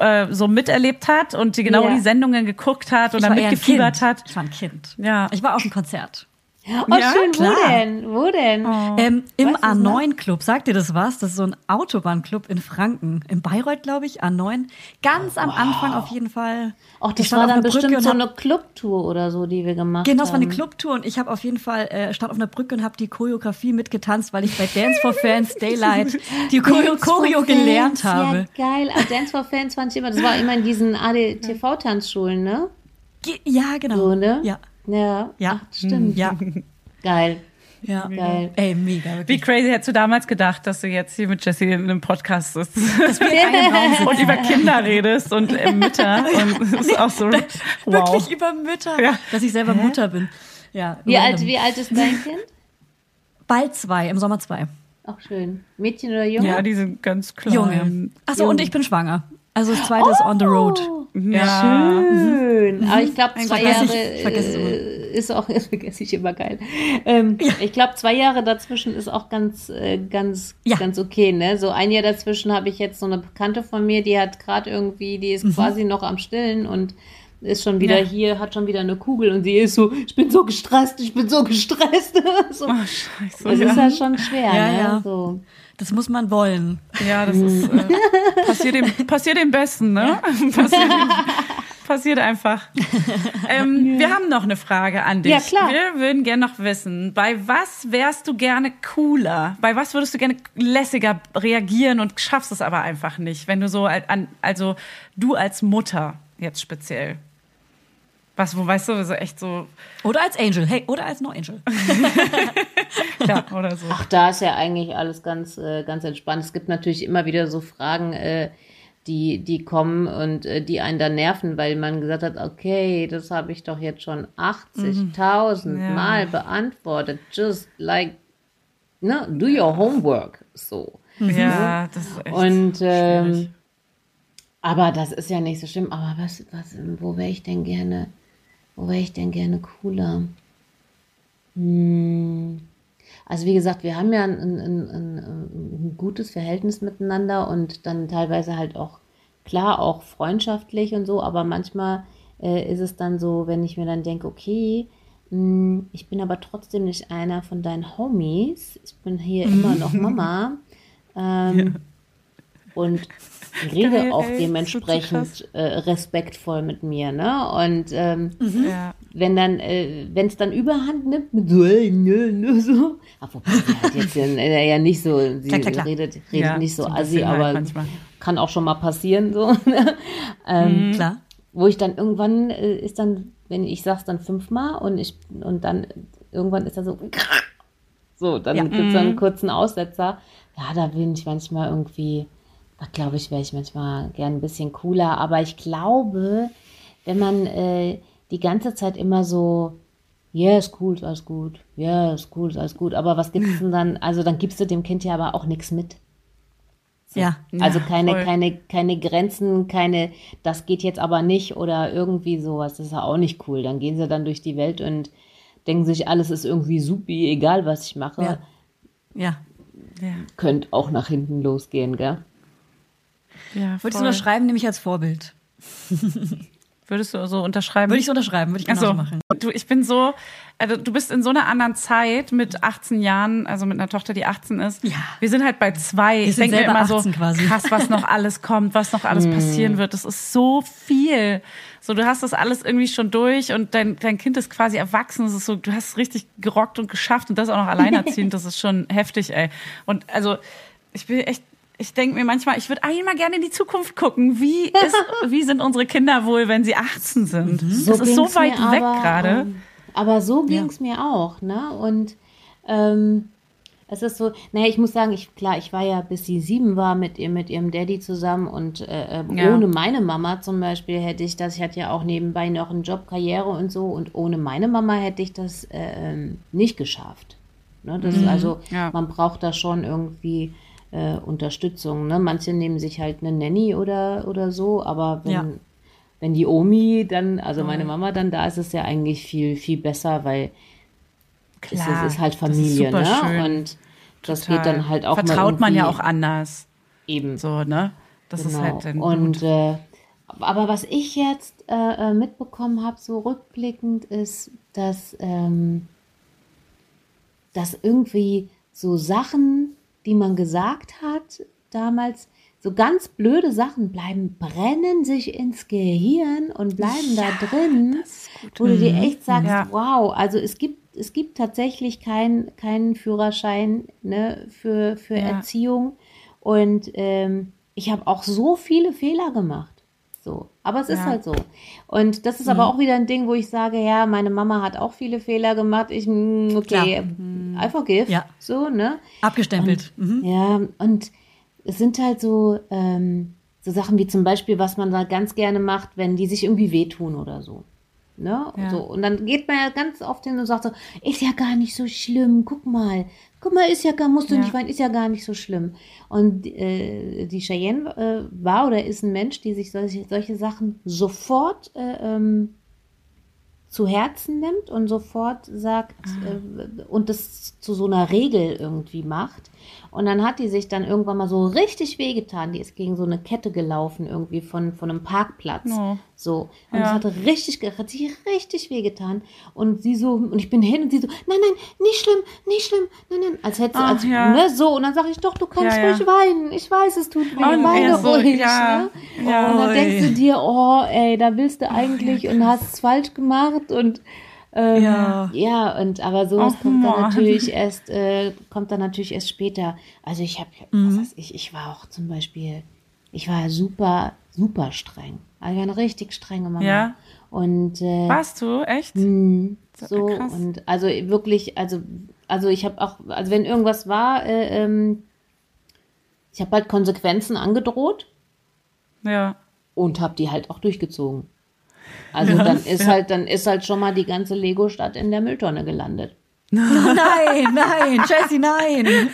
[SPEAKER 1] äh, so miterlebt hat und die genau
[SPEAKER 5] Ja.
[SPEAKER 1] die Sendungen geguckt hat oder mitgefiebert hat.
[SPEAKER 2] Ich war ein Kind.
[SPEAKER 1] Ja.
[SPEAKER 2] Ich war auf dem Konzert.
[SPEAKER 5] Oh,
[SPEAKER 1] Ja,
[SPEAKER 5] schön,
[SPEAKER 2] klar.
[SPEAKER 5] wo denn? Wo denn?
[SPEAKER 2] Ähm, Im
[SPEAKER 5] Weißt du's noch?
[SPEAKER 2] A9-Club, sagt ihr das was? Das ist so ein Autobahnclub in Franken. In Bayreuth, glaube ich, A9. Ganz am Anfang auf jeden Fall.
[SPEAKER 5] Ach, das war dann bestimmt so eine Clubtour oder so, die wir gemacht
[SPEAKER 2] Genau, das war
[SPEAKER 5] haben.
[SPEAKER 2] eine Clubtour und ich habe auf jeden Fall äh, stand auf einer Brücke und habe die Choreografie mitgetanzt, weil ich bei Dance for Fans Daylight die Choreo, Choreo
[SPEAKER 5] Fans,
[SPEAKER 2] gelernt habe.
[SPEAKER 5] Ja, geil. Aber Dance for Fans fand ich immer, das war immer in diesen ADTV-Tanzschulen, ne?
[SPEAKER 2] Ge- Ja, genau.
[SPEAKER 5] So, ne?
[SPEAKER 2] Ja,
[SPEAKER 5] Ja.
[SPEAKER 2] Ja.
[SPEAKER 5] Ach, stimmt.
[SPEAKER 2] ja,
[SPEAKER 5] Geil.
[SPEAKER 2] ja.
[SPEAKER 5] Geil.
[SPEAKER 2] Ey, mega,
[SPEAKER 1] Wie
[SPEAKER 2] wirklich.
[SPEAKER 1] crazy hättest du damals gedacht, dass du jetzt hier mit Jessie in einem Podcast sitzt und über Kinder redest und äh, Mütter und das ist auch so wow.
[SPEAKER 2] Wirklich über Mütter,
[SPEAKER 1] Ja.
[SPEAKER 2] dass ich selber Mutter bin. Ja,
[SPEAKER 5] Wie alt, wie alt ist dein Kind?
[SPEAKER 2] Bald zwei, im Sommer zwei.
[SPEAKER 5] Auch schön. Mädchen oder Junge?
[SPEAKER 1] Ja, die sind ganz klein.
[SPEAKER 2] Junge. Achso, und
[SPEAKER 5] Junge.
[SPEAKER 2] ich bin schwanger. Also das zweite ist on the road.
[SPEAKER 1] Ja.
[SPEAKER 5] Schön. Aber ich glaube, zwei Jahre
[SPEAKER 2] ich
[SPEAKER 5] äh, ist auch, vergesse ich immer geil. Ähm, Ich glaube, zwei Jahre dazwischen ist auch ganz, äh, ganz,
[SPEAKER 2] Ja.
[SPEAKER 5] ganz okay. Ne? So ein Jahr dazwischen habe ich jetzt so eine Bekannte von mir, die hat gerade irgendwie, die ist quasi noch am Stillen und ist schon wieder
[SPEAKER 1] Ja.
[SPEAKER 5] hier, hat schon wieder eine Kugel und sie ist so, ich bin so gestresst, ich bin so gestresst. so.
[SPEAKER 1] Oh, scheiße.
[SPEAKER 5] Das
[SPEAKER 1] ja.
[SPEAKER 5] ist ja schon schwer,
[SPEAKER 2] Ja,
[SPEAKER 5] ne?
[SPEAKER 2] ja.
[SPEAKER 5] So.
[SPEAKER 2] Das muss man wollen.
[SPEAKER 1] Ja, das ist äh, passiert dem passiert dem Besten, ne? Passiert, dem, passiert einfach. Ähm, Wir haben noch eine Frage an dich.
[SPEAKER 5] Ja, klar.
[SPEAKER 1] Wir würden gerne noch wissen, bei was wärst du gerne cooler? Bei was würdest du gerne lässiger reagieren und schaffst es aber einfach nicht, wenn du so an, also du als Mutter jetzt speziell. Was, wo weißt du, so echt so,
[SPEAKER 2] Oder als Angel. Hey, oder als No Angel.
[SPEAKER 1] ja, oder so.
[SPEAKER 5] Ach, da ist ja eigentlich alles ganz, äh, ganz entspannt. Es gibt natürlich immer wieder so Fragen, äh, die, die kommen und äh, die einen dann nerven, weil man gesagt hat, okay, das habe ich doch jetzt schon 80.000
[SPEAKER 1] Ja.
[SPEAKER 5] Mal beantwortet. Just like, ne, do your homework. So.
[SPEAKER 1] Ja, das ist echt
[SPEAKER 5] Und ähm,
[SPEAKER 1] schwierig.
[SPEAKER 5] aber das ist ja nicht so schlimm. Aber was, was, wo wäre ich denn gerne, wo wäre ich denn gerne cooler? Hm. Also wie gesagt, wir haben ja ein, ein, ein, ein, gutes Verhältnis miteinander und dann teilweise halt auch klar auch freundschaftlich und so, aber manchmal äh, ist es dann so, wenn ich mir dann denke, okay, mh, ich bin aber trotzdem nicht einer von deinen Homies, ich bin hier immer noch Mama. Ähm, und rede
[SPEAKER 1] Geil,
[SPEAKER 5] auch dementsprechend äh, respektvoll mit mir, ne? Und ähm,
[SPEAKER 1] Ja.
[SPEAKER 5] wenn dann, äh, wenn es dann Überhand nimmt mit so, äh, nö, nö, so. Aber wobei sie hat jetzt ja, äh, ja nicht so, sie
[SPEAKER 2] Klar, klar, klar.
[SPEAKER 5] redet, redet
[SPEAKER 1] Ja,
[SPEAKER 5] nicht so assi,
[SPEAKER 1] bisschen halt
[SPEAKER 5] aber
[SPEAKER 1] manchmal.
[SPEAKER 5] kann auch schon mal passieren, so. ähm,
[SPEAKER 2] Klar.
[SPEAKER 5] wo ich dann irgendwann äh, ist dann, wenn ich sag's dann fünfmal und ich und dann irgendwann ist er so so, dann
[SPEAKER 2] Ja.
[SPEAKER 5] gibt's dann einen kurzen Aussetzer. Ja, da bin ich manchmal irgendwie, da glaube ich, wäre ich manchmal gern ein bisschen cooler, aber ich glaube, wenn man äh, die ganze Zeit immer so ja, ist cool, ist alles gut. Ja, ist cool, ist alles gut. Aber was gibt's denn dann? Also dann gibst du dem Kind ja aber auch nichts mit.
[SPEAKER 2] Ja.
[SPEAKER 5] Also keine,
[SPEAKER 1] voll.
[SPEAKER 5] keine, keine Grenzen, keine, das geht jetzt aber nicht oder irgendwie sowas. Das ist ja auch nicht cool. Dann gehen sie dann durch die Welt und denken sich, alles ist irgendwie supi, egal was ich mache.
[SPEAKER 2] Ja. Ja.
[SPEAKER 1] Ja,
[SPEAKER 5] Könnte auch nach hinten losgehen, gell?
[SPEAKER 1] Ja,
[SPEAKER 2] Würdest du
[SPEAKER 1] voll.
[SPEAKER 2] unterschreiben, nämlich als Vorbild?
[SPEAKER 1] Würdest du so unterschreiben?
[SPEAKER 2] Würde ich so unterschreiben, würde ich genauso
[SPEAKER 1] Also,
[SPEAKER 2] machen.
[SPEAKER 1] du, ich bin so, also du bist in so einer anderen Zeit mit 18 Jahren, also mit einer Tochter, die 18 ist.
[SPEAKER 2] Ja.
[SPEAKER 1] Wir sind halt bei zwei. ich
[SPEAKER 2] sind
[SPEAKER 1] denke mir
[SPEAKER 2] selber
[SPEAKER 1] immer
[SPEAKER 2] 18
[SPEAKER 1] so,
[SPEAKER 2] quasi.
[SPEAKER 1] krass, was noch alles kommt, was noch alles passieren wird. Das ist so viel. So, du hast das alles irgendwie schon durch und dein, dein Kind ist quasi erwachsen. Es ist so, du hast es richtig gerockt und geschafft und das auch noch alleinerziehend. Das ist schon heftig, ey. Und also, ich bin echt, ich denke mir manchmal, ich würde einmal gerne in die Zukunft gucken. Wie ist, wie sind unsere Kinder wohl, wenn sie 18 sind? das ist so weit weg gerade.
[SPEAKER 5] ähm, Aber so ging es mir auch, ne? Und ähm, es ist so, naja, ich muss sagen, ich, klar, ich war ja, bis sie sieben war, mit ihr, mit ihrem Daddy zusammen und äh, äh,
[SPEAKER 1] Ja.
[SPEAKER 5] ohne meine Mama zum Beispiel hätte ich das, ich hatte ja auch nebenbei noch einen Job, Karriere und so und ohne meine Mama hätte ich das äh, ähm, nicht geschafft. Ne? Das ist also,
[SPEAKER 1] Mhm. Ja.
[SPEAKER 5] man braucht da schon irgendwie äh, Unterstützung. Ne? Manche nehmen sich halt eine Nanny oder, oder so, aber wenn,
[SPEAKER 2] Ja.
[SPEAKER 5] wenn die Omi dann, also meine Mama dann da ist, ist es ja eigentlich viel, viel besser, weil es,
[SPEAKER 1] Klar,
[SPEAKER 5] es ist halt
[SPEAKER 1] das ist
[SPEAKER 5] Familie, ne? Und das
[SPEAKER 1] Total.
[SPEAKER 5] geht dann halt auch
[SPEAKER 1] Vertraut man ja auch anders.
[SPEAKER 5] eben.
[SPEAKER 1] So, ne? Das ist
[SPEAKER 5] Genau.
[SPEAKER 1] halt dann
[SPEAKER 5] Und
[SPEAKER 1] gut.
[SPEAKER 5] äh, aber was ich jetzt äh, äh, mitbekommen habe, so rückblickend, ist, dass ähm, dass irgendwie so Sachen, die man gesagt hat damals, so ganz blöde Sachen bleiben, brennen sich ins Gehirn und bleiben da drin, wo du dir echt sagst,
[SPEAKER 1] Ja.
[SPEAKER 5] wow, also es gibt, es gibt tatsächlich keinen keinen Führerschein ne, für, für
[SPEAKER 1] Ja.
[SPEAKER 5] Erziehung. Und ähm, ich habe auch so viele Fehler gemacht. So. Aber es ist
[SPEAKER 1] Ja.
[SPEAKER 5] halt so. Und das ist aber auch wieder ein Ding, wo ich sage, ja, meine Mama hat auch viele Fehler gemacht. Ich, mm, okay, I forgive.
[SPEAKER 2] Ja.
[SPEAKER 5] So, ne?
[SPEAKER 2] Abgestempelt. Mhm.
[SPEAKER 5] Ja, und es sind halt so, ähm, so Sachen wie zum Beispiel, was man da ganz gerne macht, wenn die sich irgendwie wehtun oder so. Ne?
[SPEAKER 1] Ja.
[SPEAKER 5] So, und dann geht man ja ganz oft hin und sagt so, ist ja gar nicht so schlimm, guck mal, guck mal, ist ja gar, musst du
[SPEAKER 1] Ja.
[SPEAKER 5] nicht weinen, ist ja gar nicht so schlimm. Und äh, die Cheyenne äh, war oder ist ein Mensch, die sich solche, solche Sachen sofort äh, ähm, zu Herzen nimmt und sofort sagt äh, und das zu so einer Regel irgendwie macht. Und dann hat die sich dann irgendwann mal so richtig wehgetan. Die ist gegen so eine Kette gelaufen, irgendwie von, von einem Parkplatz.
[SPEAKER 1] Oh.
[SPEAKER 5] So. Und
[SPEAKER 1] Ja.
[SPEAKER 5] es hatte richtig, hat sich richtig wehgetan. Und sie so, und ich bin hin und sie so, nein, nein, nicht schlimm, nicht schlimm, nein, nein. Als hätte sie, als,
[SPEAKER 1] ja.
[SPEAKER 5] ne, so. Und dann sage ich, doch, du kannst
[SPEAKER 1] Ja,
[SPEAKER 5] ruhig weinen. Ich weiß, es tut weh.
[SPEAKER 1] Und
[SPEAKER 5] Weine
[SPEAKER 1] so,
[SPEAKER 5] ruhig.
[SPEAKER 1] ja,
[SPEAKER 5] ne?
[SPEAKER 1] ja.
[SPEAKER 5] Und dann denkst du dir, oh, ey, da willst du eigentlich und hast es falsch gemacht und ähm,
[SPEAKER 2] Ja.
[SPEAKER 5] ja, und aber sowas
[SPEAKER 1] Och,
[SPEAKER 5] kommt dann natürlich erst, äh, kommt dann natürlich erst später. Also ich habe, was weiß ich, ich war auch zum Beispiel, ich war super, super streng. Also eine richtig strenge Mama.
[SPEAKER 1] Ja.
[SPEAKER 5] Und äh,
[SPEAKER 1] Warst du? Echt?
[SPEAKER 5] Mhm.
[SPEAKER 1] So,
[SPEAKER 5] So,
[SPEAKER 1] krass.
[SPEAKER 5] und also wirklich, also, also ich habe auch, also wenn irgendwas war, äh, ähm, ich habe halt Konsequenzen angedroht
[SPEAKER 1] Ja.
[SPEAKER 5] und habe die halt auch durchgezogen. Also dann ist halt, dann ist halt schon mal die ganze Lego-Stadt in der Mülltonne gelandet.
[SPEAKER 2] Nein, nein, Jessie, nein.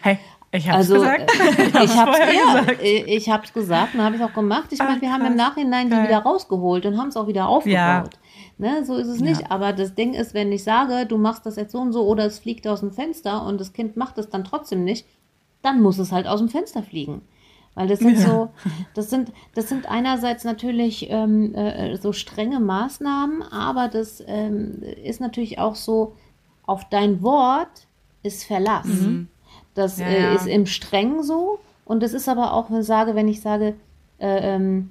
[SPEAKER 1] Hey, ich hab's
[SPEAKER 5] Also
[SPEAKER 1] gesagt.
[SPEAKER 5] äh, ich habe
[SPEAKER 1] vorher
[SPEAKER 5] ja,
[SPEAKER 1] gesagt.
[SPEAKER 5] äh, ich hab's gesagt und habe ich auch gemacht. Ich meine,
[SPEAKER 1] Ach,
[SPEAKER 5] wir haben im. Nachhinein die
[SPEAKER 1] Geil.
[SPEAKER 5] wieder rausgeholt und haben es auch wieder aufgebaut. Ne, so ist es nicht. Aber das Ding ist, wenn ich sage, du machst das jetzt so und so oder es fliegt aus dem Fenster und das Kind macht es dann trotzdem nicht, dann muss es halt aus dem Fenster fliegen. Weil das sind so, das sind, das sind einerseits natürlich ähm, äh, so strenge Maßnahmen, aber das ähm, ist natürlich auch so, auf dein Wort ist Verlass. Das
[SPEAKER 1] Ja,
[SPEAKER 5] äh,
[SPEAKER 1] ja.
[SPEAKER 5] ist im Streng so. Und das ist aber auch, wenn ich sage, wenn ich sage, äh, ähm,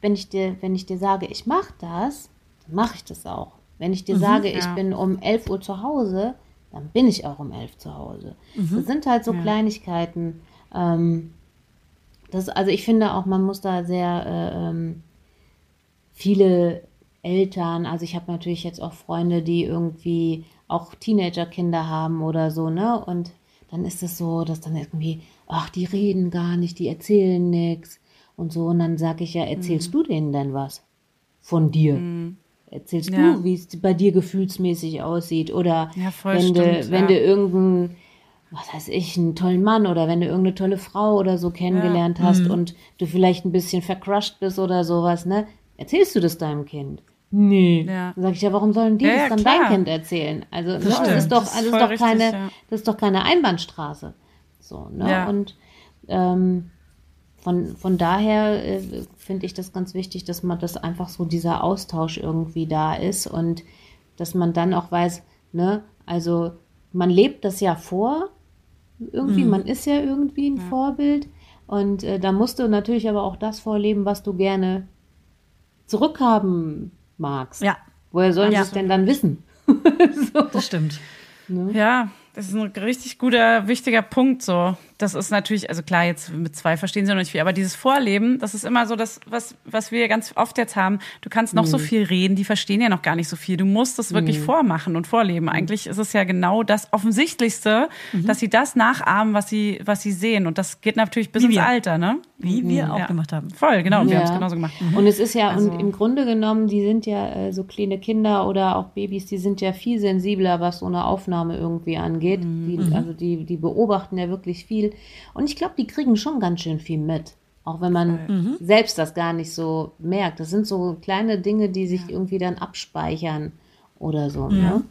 [SPEAKER 5] wenn ich dir, wenn ich dir sage, ich mache das, dann mache ich das auch. Wenn ich dir sage, ich
[SPEAKER 1] ja.
[SPEAKER 5] bin um 11 Uhr zu Hause, dann bin ich auch um 11 zu Hause. Das sind halt so Kleinigkeiten. Ähm, das, also ich finde auch, man muss da sehr äh, ähm, viele Eltern, also ich habe natürlich jetzt auch Freunde, die irgendwie auch Teenagerkinder haben oder so, ne? Und dann ist es so, dass dann irgendwie, ach, die reden gar nicht, die erzählen nichts und so. Und dann sage ich ja, erzählst du denen denn was von dir? Erzählst
[SPEAKER 1] Ja.
[SPEAKER 5] du, wie es bei dir gefühlsmäßig aussieht? Oder
[SPEAKER 1] Ja,
[SPEAKER 5] wenn, du,
[SPEAKER 1] stimmt,
[SPEAKER 5] wenn
[SPEAKER 1] ja.
[SPEAKER 5] du irgendeinen, was weiß ich, einen tollen Mann oder wenn du irgendeine tolle Frau oder so kennengelernt hast
[SPEAKER 1] Mhm.
[SPEAKER 5] und du vielleicht ein bisschen vercrusht bist oder sowas, ne? Erzählst du das deinem Kind? Nee.
[SPEAKER 1] Ja.
[SPEAKER 5] Dann sag ich ja, warum sollen die
[SPEAKER 1] Ja,
[SPEAKER 5] das
[SPEAKER 1] ja,
[SPEAKER 5] dann
[SPEAKER 1] klar.
[SPEAKER 5] dein Kind erzählen? Also das,
[SPEAKER 1] stimmt.
[SPEAKER 5] ist doch,
[SPEAKER 1] Das ist
[SPEAKER 5] doch
[SPEAKER 1] richtig,
[SPEAKER 5] keine,
[SPEAKER 1] ja.
[SPEAKER 5] das ist doch keine Einbahnstraße. So, ne?
[SPEAKER 1] Ja.
[SPEAKER 5] Und ähm, von, von daher äh, finde ich das ganz wichtig, dass man das einfach so dieser Austausch irgendwie da ist und dass man dann auch weiß, ne, also man lebt das ja vor, irgendwie,
[SPEAKER 1] Mhm.
[SPEAKER 5] man ist ja irgendwie ein Vorbild und äh, da musst du natürlich aber auch das vorleben, was du gerne zurückhaben magst.
[SPEAKER 2] Ja,
[SPEAKER 5] Woher sollen
[SPEAKER 2] Ja.
[SPEAKER 5] sie es denn dann wissen?
[SPEAKER 2] das stimmt.
[SPEAKER 1] Ja, das ist ein richtig guter, wichtiger Punkt so. Das ist natürlich, also klar, jetzt mit zwei verstehen sie noch nicht viel, aber dieses Vorleben, das ist immer so das, was, was wir ganz oft jetzt haben. Du kannst noch so viel reden, die verstehen ja noch gar nicht so viel. Du musst es wirklich vormachen und vorleben. Eigentlich ist es ja genau das Offensichtlichste, dass sie das nachahmen, was sie, was sie sehen. Und das geht natürlich bis
[SPEAKER 2] Wie
[SPEAKER 1] ins
[SPEAKER 2] wir.
[SPEAKER 1] Alter, ne?
[SPEAKER 2] Wie wir auch
[SPEAKER 1] Ja.
[SPEAKER 2] gemacht haben.
[SPEAKER 1] Voll, genau. Wir
[SPEAKER 5] Ja.
[SPEAKER 1] haben es genauso gemacht.
[SPEAKER 5] Und es ist ja,
[SPEAKER 1] Also-
[SPEAKER 5] und im Grunde genommen, die sind ja äh, so kleine Kinder oder auch Babys, die sind ja viel sensibler, was so eine Aufnahme irgendwie angeht. Die, also die, die beobachten ja wirklich viel. Und ich glaube, die kriegen schon ganz schön viel mit. Auch wenn man selbst das gar nicht so merkt. Das sind so kleine Dinge, die sich irgendwie dann abspeichern oder so. Ne?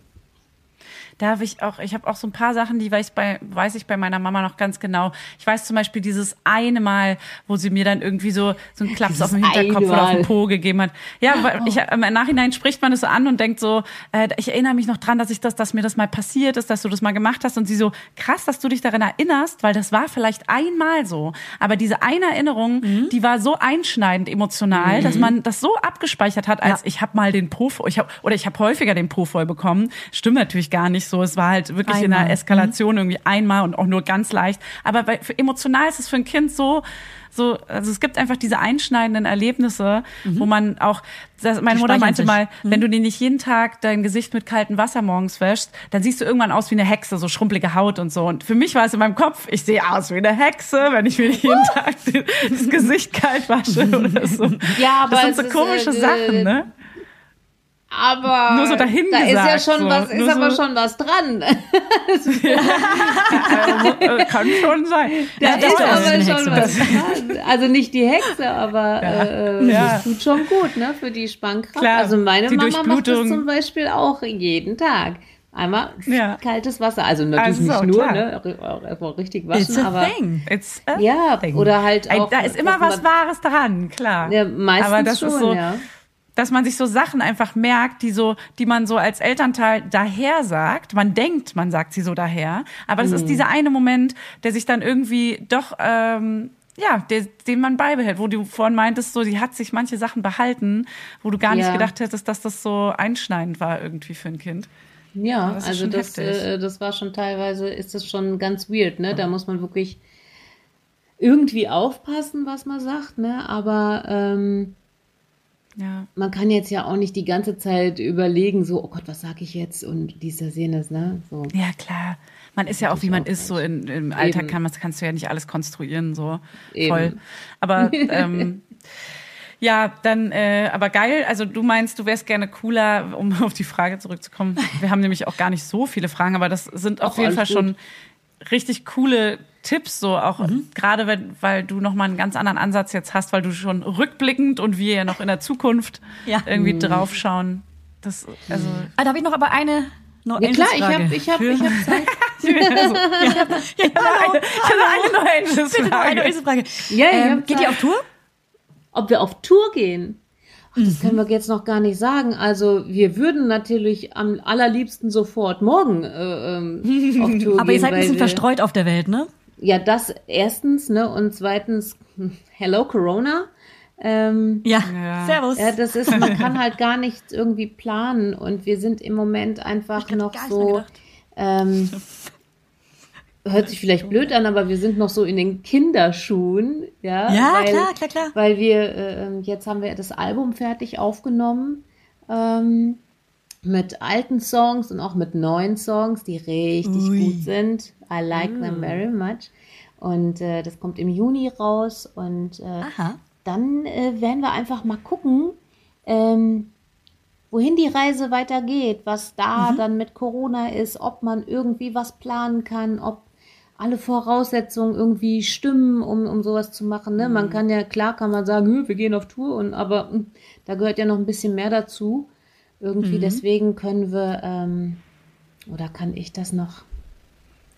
[SPEAKER 1] Da habe ich auch, ich habe auch so ein paar Sachen, die weiß, bei, weiß ich bei meiner Mama noch ganz genau. Ich weiß zum Beispiel dieses eine Mal, wo sie mir dann irgendwie so, so einen Klaps auf den Hinterkopf oder auf den Po gegeben hat. Ja, weil ich, im Nachhinein spricht man es so an und denkt so, äh, ich erinnere mich noch dran, dass ich das, dass mir das mal passiert ist, dass du das mal gemacht hast und sie so, krass, dass du dich daran erinnerst, weil das war vielleicht einmal so. Aber diese eine Erinnerung,
[SPEAKER 2] Mhm.
[SPEAKER 1] die war so einschneidend emotional, dass man das so abgespeichert hat, als
[SPEAKER 2] Ja.
[SPEAKER 1] ich habe mal den Po, ich hab, oder ich habe häufiger den Po voll bekommen. Stimmt natürlich gar nicht so. Es war halt wirklich in
[SPEAKER 2] Einmal.
[SPEAKER 1] einer Eskalation irgendwie einmal und auch nur ganz leicht. Aber bei, für emotional ist es für ein Kind so, so, also es gibt einfach diese einschneidenden Erlebnisse, wo man auch, das, meine
[SPEAKER 2] Die
[SPEAKER 1] Mutter meinte
[SPEAKER 2] sich.
[SPEAKER 1] mal, wenn du dir nicht jeden Tag dein Gesicht mit kaltem Wasser morgens wäschst, dann siehst du irgendwann aus wie eine Hexe, so schrumpelige Haut und so. Und für mich war es in meinem Kopf, ich sehe aus wie eine Hexe, wenn ich mir nicht jeden Tag das Gesicht kalt wasche oder so.
[SPEAKER 5] Ja, aber
[SPEAKER 1] das sind so
[SPEAKER 5] ist,
[SPEAKER 1] komische
[SPEAKER 5] äh,
[SPEAKER 1] Sachen, ne?
[SPEAKER 5] Aber
[SPEAKER 1] Nur so dahin
[SPEAKER 5] da ist ja
[SPEAKER 1] gesagt,
[SPEAKER 5] schon
[SPEAKER 1] so.
[SPEAKER 5] was, ist
[SPEAKER 1] Nur
[SPEAKER 5] aber
[SPEAKER 1] so-
[SPEAKER 5] schon was dran.
[SPEAKER 1] Äh, Kann schon sein.
[SPEAKER 5] Da
[SPEAKER 1] Ja,
[SPEAKER 5] ist aber schon
[SPEAKER 2] Hexe
[SPEAKER 5] was dran. Also nicht die Hexe, aber äh,
[SPEAKER 1] Ja.
[SPEAKER 5] das tut schon gut, ne, für die Spannkraft.
[SPEAKER 1] Klar,
[SPEAKER 5] also meine Mama macht das zum Beispiel auch jeden Tag. Einmal
[SPEAKER 1] Ja.
[SPEAKER 5] kaltes Wasser. Also natürlich
[SPEAKER 1] Also,
[SPEAKER 5] nicht nur,
[SPEAKER 1] klar.
[SPEAKER 5] ne, auch erstmal richtig
[SPEAKER 2] It's
[SPEAKER 5] waschen,
[SPEAKER 2] a
[SPEAKER 5] aber
[SPEAKER 2] thing.
[SPEAKER 1] It's a
[SPEAKER 5] ja,
[SPEAKER 1] thing.
[SPEAKER 5] oder halt auch.
[SPEAKER 1] Da ist immer was Wahres dran, klar.
[SPEAKER 5] Ja, meistens
[SPEAKER 1] Aber das
[SPEAKER 5] schon,
[SPEAKER 1] ist so,
[SPEAKER 5] ja.
[SPEAKER 1] Dass man sich so Sachen einfach merkt, die so, die man so als Elternteil daher sagt. Man denkt, man sagt sie so daher, aber das ist
[SPEAKER 5] Mhm.
[SPEAKER 1] dieser eine Moment, der sich dann irgendwie doch ähm, ja, der, den man beibehält, wo du vorhin meintest, so, die hat sich manche Sachen behalten, wo du gar nicht
[SPEAKER 5] Ja.
[SPEAKER 1] gedacht hättest, dass das so einschneidend war irgendwie für ein Kind.
[SPEAKER 5] Ja,
[SPEAKER 1] Das ist
[SPEAKER 5] also das, äh, das war schon teilweise, ist das schon ganz weird, ne? Da muss man wirklich irgendwie aufpassen, was man sagt, ne? Aber ähm,
[SPEAKER 1] Ja.
[SPEAKER 5] man kann jetzt ja auch nicht die ganze Zeit überlegen, so, oh Gott, was sag ich jetzt und dies, das, jenes, ne? So.
[SPEAKER 1] Ja, klar. Man ist ja auch, wie man ist, so in, im Alltag kann man, kannst du ja nicht alles konstruieren, so
[SPEAKER 5] Eben.
[SPEAKER 1] voll. Aber ähm, ja, dann, äh, aber geil. Also du meinst, du wärst gerne cooler, um auf die Frage zurückzukommen. Wir haben nämlich auch gar nicht so viele Fragen, aber das sind auf
[SPEAKER 5] Ach,
[SPEAKER 1] jeden Fall
[SPEAKER 5] alles
[SPEAKER 1] schon richtig coole Tipps, so auch gerade wenn, weil du noch mal einen ganz anderen Ansatz jetzt hast, weil du schon rückblickend und wir ja noch in der Zukunft
[SPEAKER 2] Ja.
[SPEAKER 1] irgendwie draufschauen. Das, also,
[SPEAKER 2] Ah, da habe ich noch aber eine no
[SPEAKER 5] Ja klar, ich habe ich hab, ich hab Zeit.
[SPEAKER 2] ja, hallo,
[SPEAKER 1] eine, ich habe eine neue
[SPEAKER 2] Bitte noch eine.
[SPEAKER 1] Angels-Frage.
[SPEAKER 5] Ja, ich
[SPEAKER 2] ähm,
[SPEAKER 5] hab
[SPEAKER 2] geht ihr auf Tour?
[SPEAKER 5] Ob wir auf Tour gehen? Ach,
[SPEAKER 1] Mhm.
[SPEAKER 5] das können wir jetzt noch gar nicht sagen. Also wir würden natürlich am allerliebsten sofort morgen äh, ähm, auf Tour
[SPEAKER 2] Aber
[SPEAKER 5] gehen.
[SPEAKER 2] ihr seid ein bisschen verstreut auf der Welt, ne?
[SPEAKER 5] Ja, das erstens, ne? Und zweitens, hello Corona. Ähm,
[SPEAKER 2] Ja.
[SPEAKER 1] Ja.
[SPEAKER 2] Servus.
[SPEAKER 5] ja, das ist, man kann halt gar nichts irgendwie planen und wir sind im Moment einfach noch
[SPEAKER 2] nicht
[SPEAKER 5] so, ähm, hört sich vielleicht blöd an, aber wir sind noch so in den Kinderschuhen, ja.
[SPEAKER 2] Ja,
[SPEAKER 5] weil,
[SPEAKER 2] klar, klar, klar.
[SPEAKER 5] Weil wir, äh, jetzt haben wir das Album fertig aufgenommen, ähm, mit alten Songs und auch mit neuen Songs, die richtig
[SPEAKER 2] Ui.
[SPEAKER 5] gut sind. I like them very much. Und äh, das kommt im Juni raus und äh, dann äh, werden wir einfach mal gucken, ähm, wohin die Reise weitergeht, was da dann mit Corona ist, ob man irgendwie was planen kann, ob alle Voraussetzungen irgendwie stimmen, um, um sowas zu machen. Ne? Man kann ja, klar kann man sagen, "Hö, wir gehen auf Tour, und aber hm, da gehört ja noch ein bisschen mehr dazu. Irgendwie, deswegen können wir, ähm, oder kann ich das noch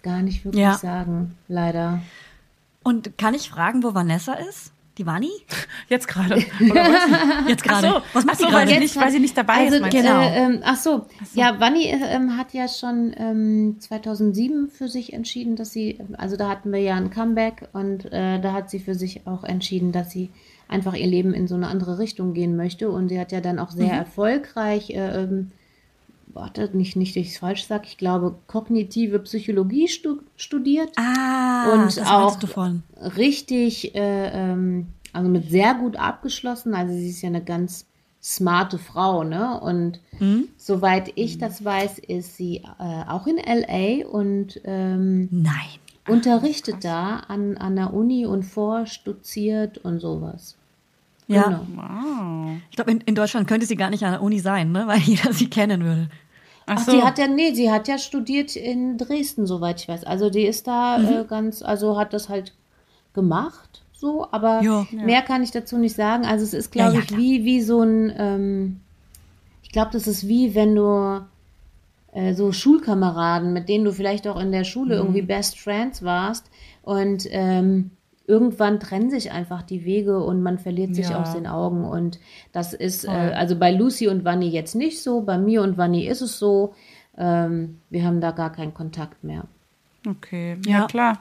[SPEAKER 5] gar nicht wirklich
[SPEAKER 2] Ja.
[SPEAKER 5] sagen, leider.
[SPEAKER 2] Und kann ich fragen, wo Vanessa ist? Die Vani?
[SPEAKER 1] Jetzt gerade.
[SPEAKER 2] Jetzt gerade.
[SPEAKER 1] Ach so,
[SPEAKER 2] Was macht
[SPEAKER 1] ach so,
[SPEAKER 2] die
[SPEAKER 1] weil
[SPEAKER 2] gerade?
[SPEAKER 1] sie nicht, weil sie nicht dabei
[SPEAKER 5] also,
[SPEAKER 1] ist. meinst du?
[SPEAKER 2] Genau.
[SPEAKER 5] Äh, ähm, ach so, ja, Vanni äh, ähm, hat ja schon ähm, 2007 für sich entschieden, dass sie, also da hatten wir ja ein Comeback und äh, da hat sie für sich auch entschieden, dass sie einfach ihr Leben in so eine andere Richtung gehen möchte und sie hat ja dann auch
[SPEAKER 2] Mhm.
[SPEAKER 5] sehr erfolgreich, äh, ähm, warte, nicht, nicht, dass ich falsch sage, ich glaube, kognitive Psychologie stu studiert
[SPEAKER 2] Ah,
[SPEAKER 5] Und
[SPEAKER 2] das
[SPEAKER 5] auch-
[SPEAKER 2] du von.
[SPEAKER 5] richtig, äh, ähm, also mit sehr gut abgeschlossen. Also sie ist ja eine ganz smarte Frau, ne? Und
[SPEAKER 2] Mhm.
[SPEAKER 5] soweit ich das weiß, ist sie äh, auch in LA und ähm,
[SPEAKER 2] Nein.
[SPEAKER 5] unterrichtet da an, an der Uni und forscht, doziert und sowas.
[SPEAKER 2] Ja.
[SPEAKER 5] Genau.
[SPEAKER 1] Wow.
[SPEAKER 2] Ich glaube, in, in Deutschland könnte sie gar nicht an der Uni sein, ne? weil jeder sie kennen würde.
[SPEAKER 1] Ach
[SPEAKER 5] Ach,
[SPEAKER 1] so.
[SPEAKER 5] die hat ja, nee, sie hat ja studiert in Dresden, soweit ich weiß. Also die ist da
[SPEAKER 2] Mhm.
[SPEAKER 5] äh, ganz, also hat das halt gemacht, so, aber
[SPEAKER 2] Ja.
[SPEAKER 5] mehr kann ich dazu nicht sagen. Also es ist,
[SPEAKER 2] Ja,
[SPEAKER 5] glaube
[SPEAKER 2] ja,
[SPEAKER 5] ich,
[SPEAKER 2] klar.
[SPEAKER 5] wie, wie so ein, ähm, ich glaube, das ist wie, wenn du äh, so Schulkameraden, mit denen du vielleicht auch in der Schule irgendwie Best Friends warst. Und ähm, irgendwann trennen sich einfach die Wege und man verliert sich
[SPEAKER 1] Ja.
[SPEAKER 5] aus den Augen. Und das ist, äh, also bei Lucy und Vanni jetzt nicht so, bei mir und Vanni ist es so. Ähm, wir haben da gar keinen Kontakt mehr.
[SPEAKER 1] Okay, ja,
[SPEAKER 2] Ja.
[SPEAKER 1] klar.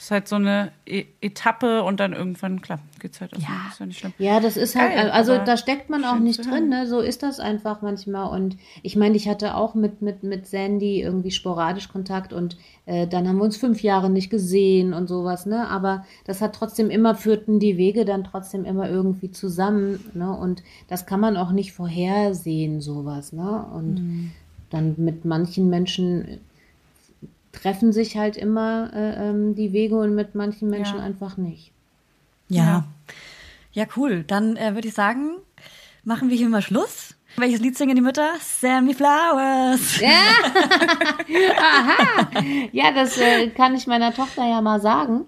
[SPEAKER 1] Das ist halt so eine e Etappe und dann irgendwann, klar, geht's halt aus.
[SPEAKER 2] Ja.
[SPEAKER 1] Ist ja nicht schlimm.
[SPEAKER 5] Ja, das ist halt,
[SPEAKER 1] Geil,
[SPEAKER 5] also
[SPEAKER 1] aber
[SPEAKER 5] da steckt man auch nicht drin, ne? So ist das einfach manchmal. Und ich meine, ich hatte auch mit, mit, mit Sandy irgendwie sporadisch Kontakt und äh, dann haben wir uns fünf Jahre nicht gesehen und sowas, ne? Aber das hat trotzdem immer, führten die Wege dann trotzdem immer irgendwie zusammen, ne? Und das kann man auch nicht vorhersehen, sowas, ne? Und dann mit manchen Menschen treffen sich halt immer äh, ähm, die Wege und mit manchen Menschen
[SPEAKER 1] Ja.
[SPEAKER 5] einfach nicht.
[SPEAKER 2] Ja. Ja, cool. Dann äh, würde ich sagen, machen wir hier mal Schluss. Welches Lied singen die Mütter? Sammy Flowers.
[SPEAKER 5] Ja, das äh, kann ich meiner Tochter ja mal sagen.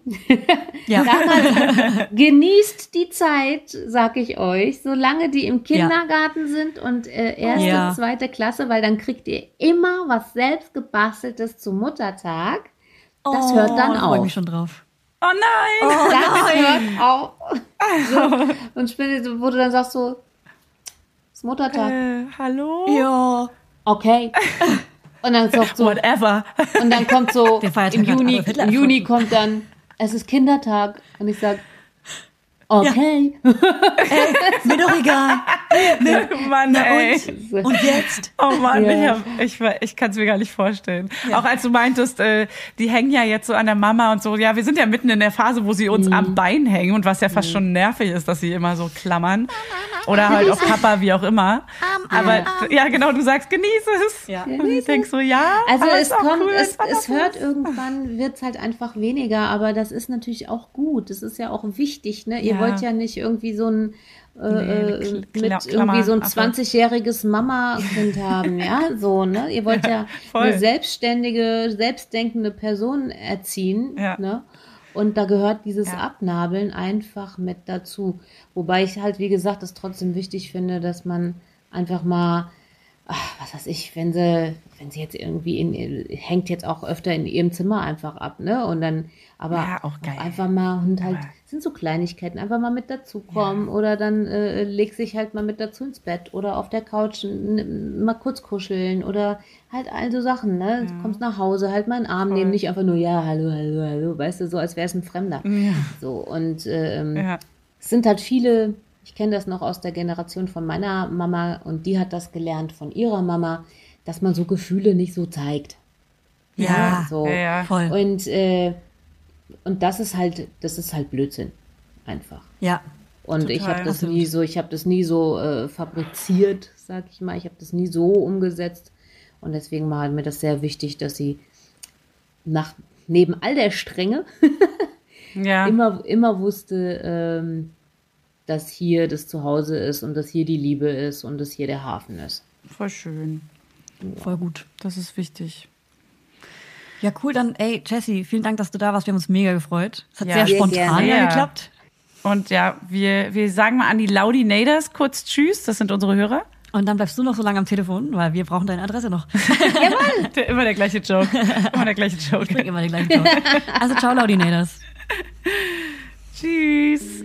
[SPEAKER 2] Ja.
[SPEAKER 5] Damals genießt die Zeit, sag ich euch, solange die im Kindergarten sind und äh, erste,
[SPEAKER 2] Ja.
[SPEAKER 5] zweite Klasse, weil dann kriegt ihr immer was selbst gebasteltes zum Muttertag. Das hört dann
[SPEAKER 2] Oh, da freue ich
[SPEAKER 5] auf.
[SPEAKER 2] mich schon drauf.
[SPEAKER 1] Oh nein!
[SPEAKER 5] Das hört auf. So. Und später, wo du dann sagst so, ist Muttertag.
[SPEAKER 1] Äh, hallo?
[SPEAKER 2] Ja.
[SPEAKER 5] Okay. Und dann sagt so,
[SPEAKER 1] Whatever.
[SPEAKER 5] Und dann kommt so, im Juni, im Juni kommt dann, es ist Kindertag. Und ich sag, okay.
[SPEAKER 2] Mir doch egal.
[SPEAKER 1] Mann, ey.
[SPEAKER 2] Und, und jetzt?
[SPEAKER 1] Oh Mann,
[SPEAKER 5] Ja.
[SPEAKER 1] ich, hab, ich, ich kann es mir gar nicht vorstellen. Auch als du meintest, äh, die hängen ja jetzt so an der Mama und so. Ja, wir sind ja mitten in der Phase, wo sie uns
[SPEAKER 5] Mhm.
[SPEAKER 1] am Bein hängen und was ja fast schon nervig ist, dass sie immer so klammern. Oder halt auf Papa, wie auch immer. Aber ja, genau, du sagst, genieße es.
[SPEAKER 2] Ja.
[SPEAKER 1] Und ich denk so, ja.
[SPEAKER 5] Also es kommt,
[SPEAKER 1] cool,
[SPEAKER 5] es, es hört irgendwann, wird's halt einfach weniger, aber das ist natürlich auch gut. Das ist ja auch wichtig, ne? Ihr
[SPEAKER 1] Ja.
[SPEAKER 5] wollt ja nicht irgendwie so ein äh,
[SPEAKER 1] Nee,
[SPEAKER 5] äh, mit irgendwie so ein
[SPEAKER 1] Klammer-
[SPEAKER 5] 20-jähriges Mama-Kind haben, ja, so, ne? Ihr wollt ja
[SPEAKER 1] voll.
[SPEAKER 5] eine selbstständige, selbstdenkende Person erziehen,
[SPEAKER 1] Ja.
[SPEAKER 5] ne? Und da gehört dieses
[SPEAKER 1] Ja.
[SPEAKER 5] Abnabeln einfach mit dazu. Wobei ich halt, wie gesagt, es trotzdem wichtig finde, dass man einfach mal, ach, was weiß ich, wenn sie, wenn sie jetzt irgendwie in, hängt jetzt auch öfter in ihrem Zimmer einfach ab, ne? Und dann, aber
[SPEAKER 1] Ja, auch geil.
[SPEAKER 5] einfach mal und halt,
[SPEAKER 1] Aber-
[SPEAKER 5] sind so Kleinigkeiten, einfach mal mit dazukommen oder dann äh, leg sich halt mal mit dazu ins Bett oder auf der Couch mal kurz kuscheln oder halt all so Sachen, ne? Du kommst nach Hause, halt mal einen Arm nehmen, nicht einfach nur, ja, hallo, hallo, hallo, weißt du, so als wäre es ein Fremder. So, und ähm,
[SPEAKER 1] Ja.
[SPEAKER 5] es sind halt viele, ich kenne das noch aus der Generation von meiner Mama und die hat das gelernt von ihrer Mama, dass man so Gefühle nicht so zeigt.
[SPEAKER 2] Ja,
[SPEAKER 5] so.
[SPEAKER 1] ja, ja.
[SPEAKER 2] voll.
[SPEAKER 5] Und, äh, und das ist halt, das ist halt Blödsinn. Einfach.
[SPEAKER 2] Ja.
[SPEAKER 5] Und ich
[SPEAKER 1] Total.
[SPEAKER 5] habe das nie so, ich habe das nie so äh, fabriziert, sag ich mal. Ich habe das nie so umgesetzt. Und deswegen war mir das sehr wichtig, dass sie nach, neben all der Strenge
[SPEAKER 1] Ja.
[SPEAKER 5] immer, immer wusste, ähm, dass hier das Zuhause ist und dass hier die Liebe ist und dass hier der Hafen ist.
[SPEAKER 1] Voll schön.
[SPEAKER 2] Voll gut.
[SPEAKER 1] Das ist wichtig.
[SPEAKER 2] Ja, cool. Dann, ey, Jessie, vielen Dank, dass du da warst. Wir haben uns mega gefreut. Es hat
[SPEAKER 1] Ja,
[SPEAKER 2] sehr
[SPEAKER 1] sehr
[SPEAKER 2] spontan
[SPEAKER 1] ja.
[SPEAKER 2] Geklappt.
[SPEAKER 1] Und ja, wir, wir sagen mal an die Laudinators kurz Tschüss. Das sind unsere Hörer.
[SPEAKER 2] Und dann bleibst du noch so lange am Telefon, weil wir brauchen deine Adresse noch.
[SPEAKER 1] Der, immer der gleiche Joke. Immer der gleiche
[SPEAKER 2] Ich
[SPEAKER 1] Joke.
[SPEAKER 2] bring immer den gleichen Ton. Also, ciao, Laudinators.
[SPEAKER 1] Tschüss.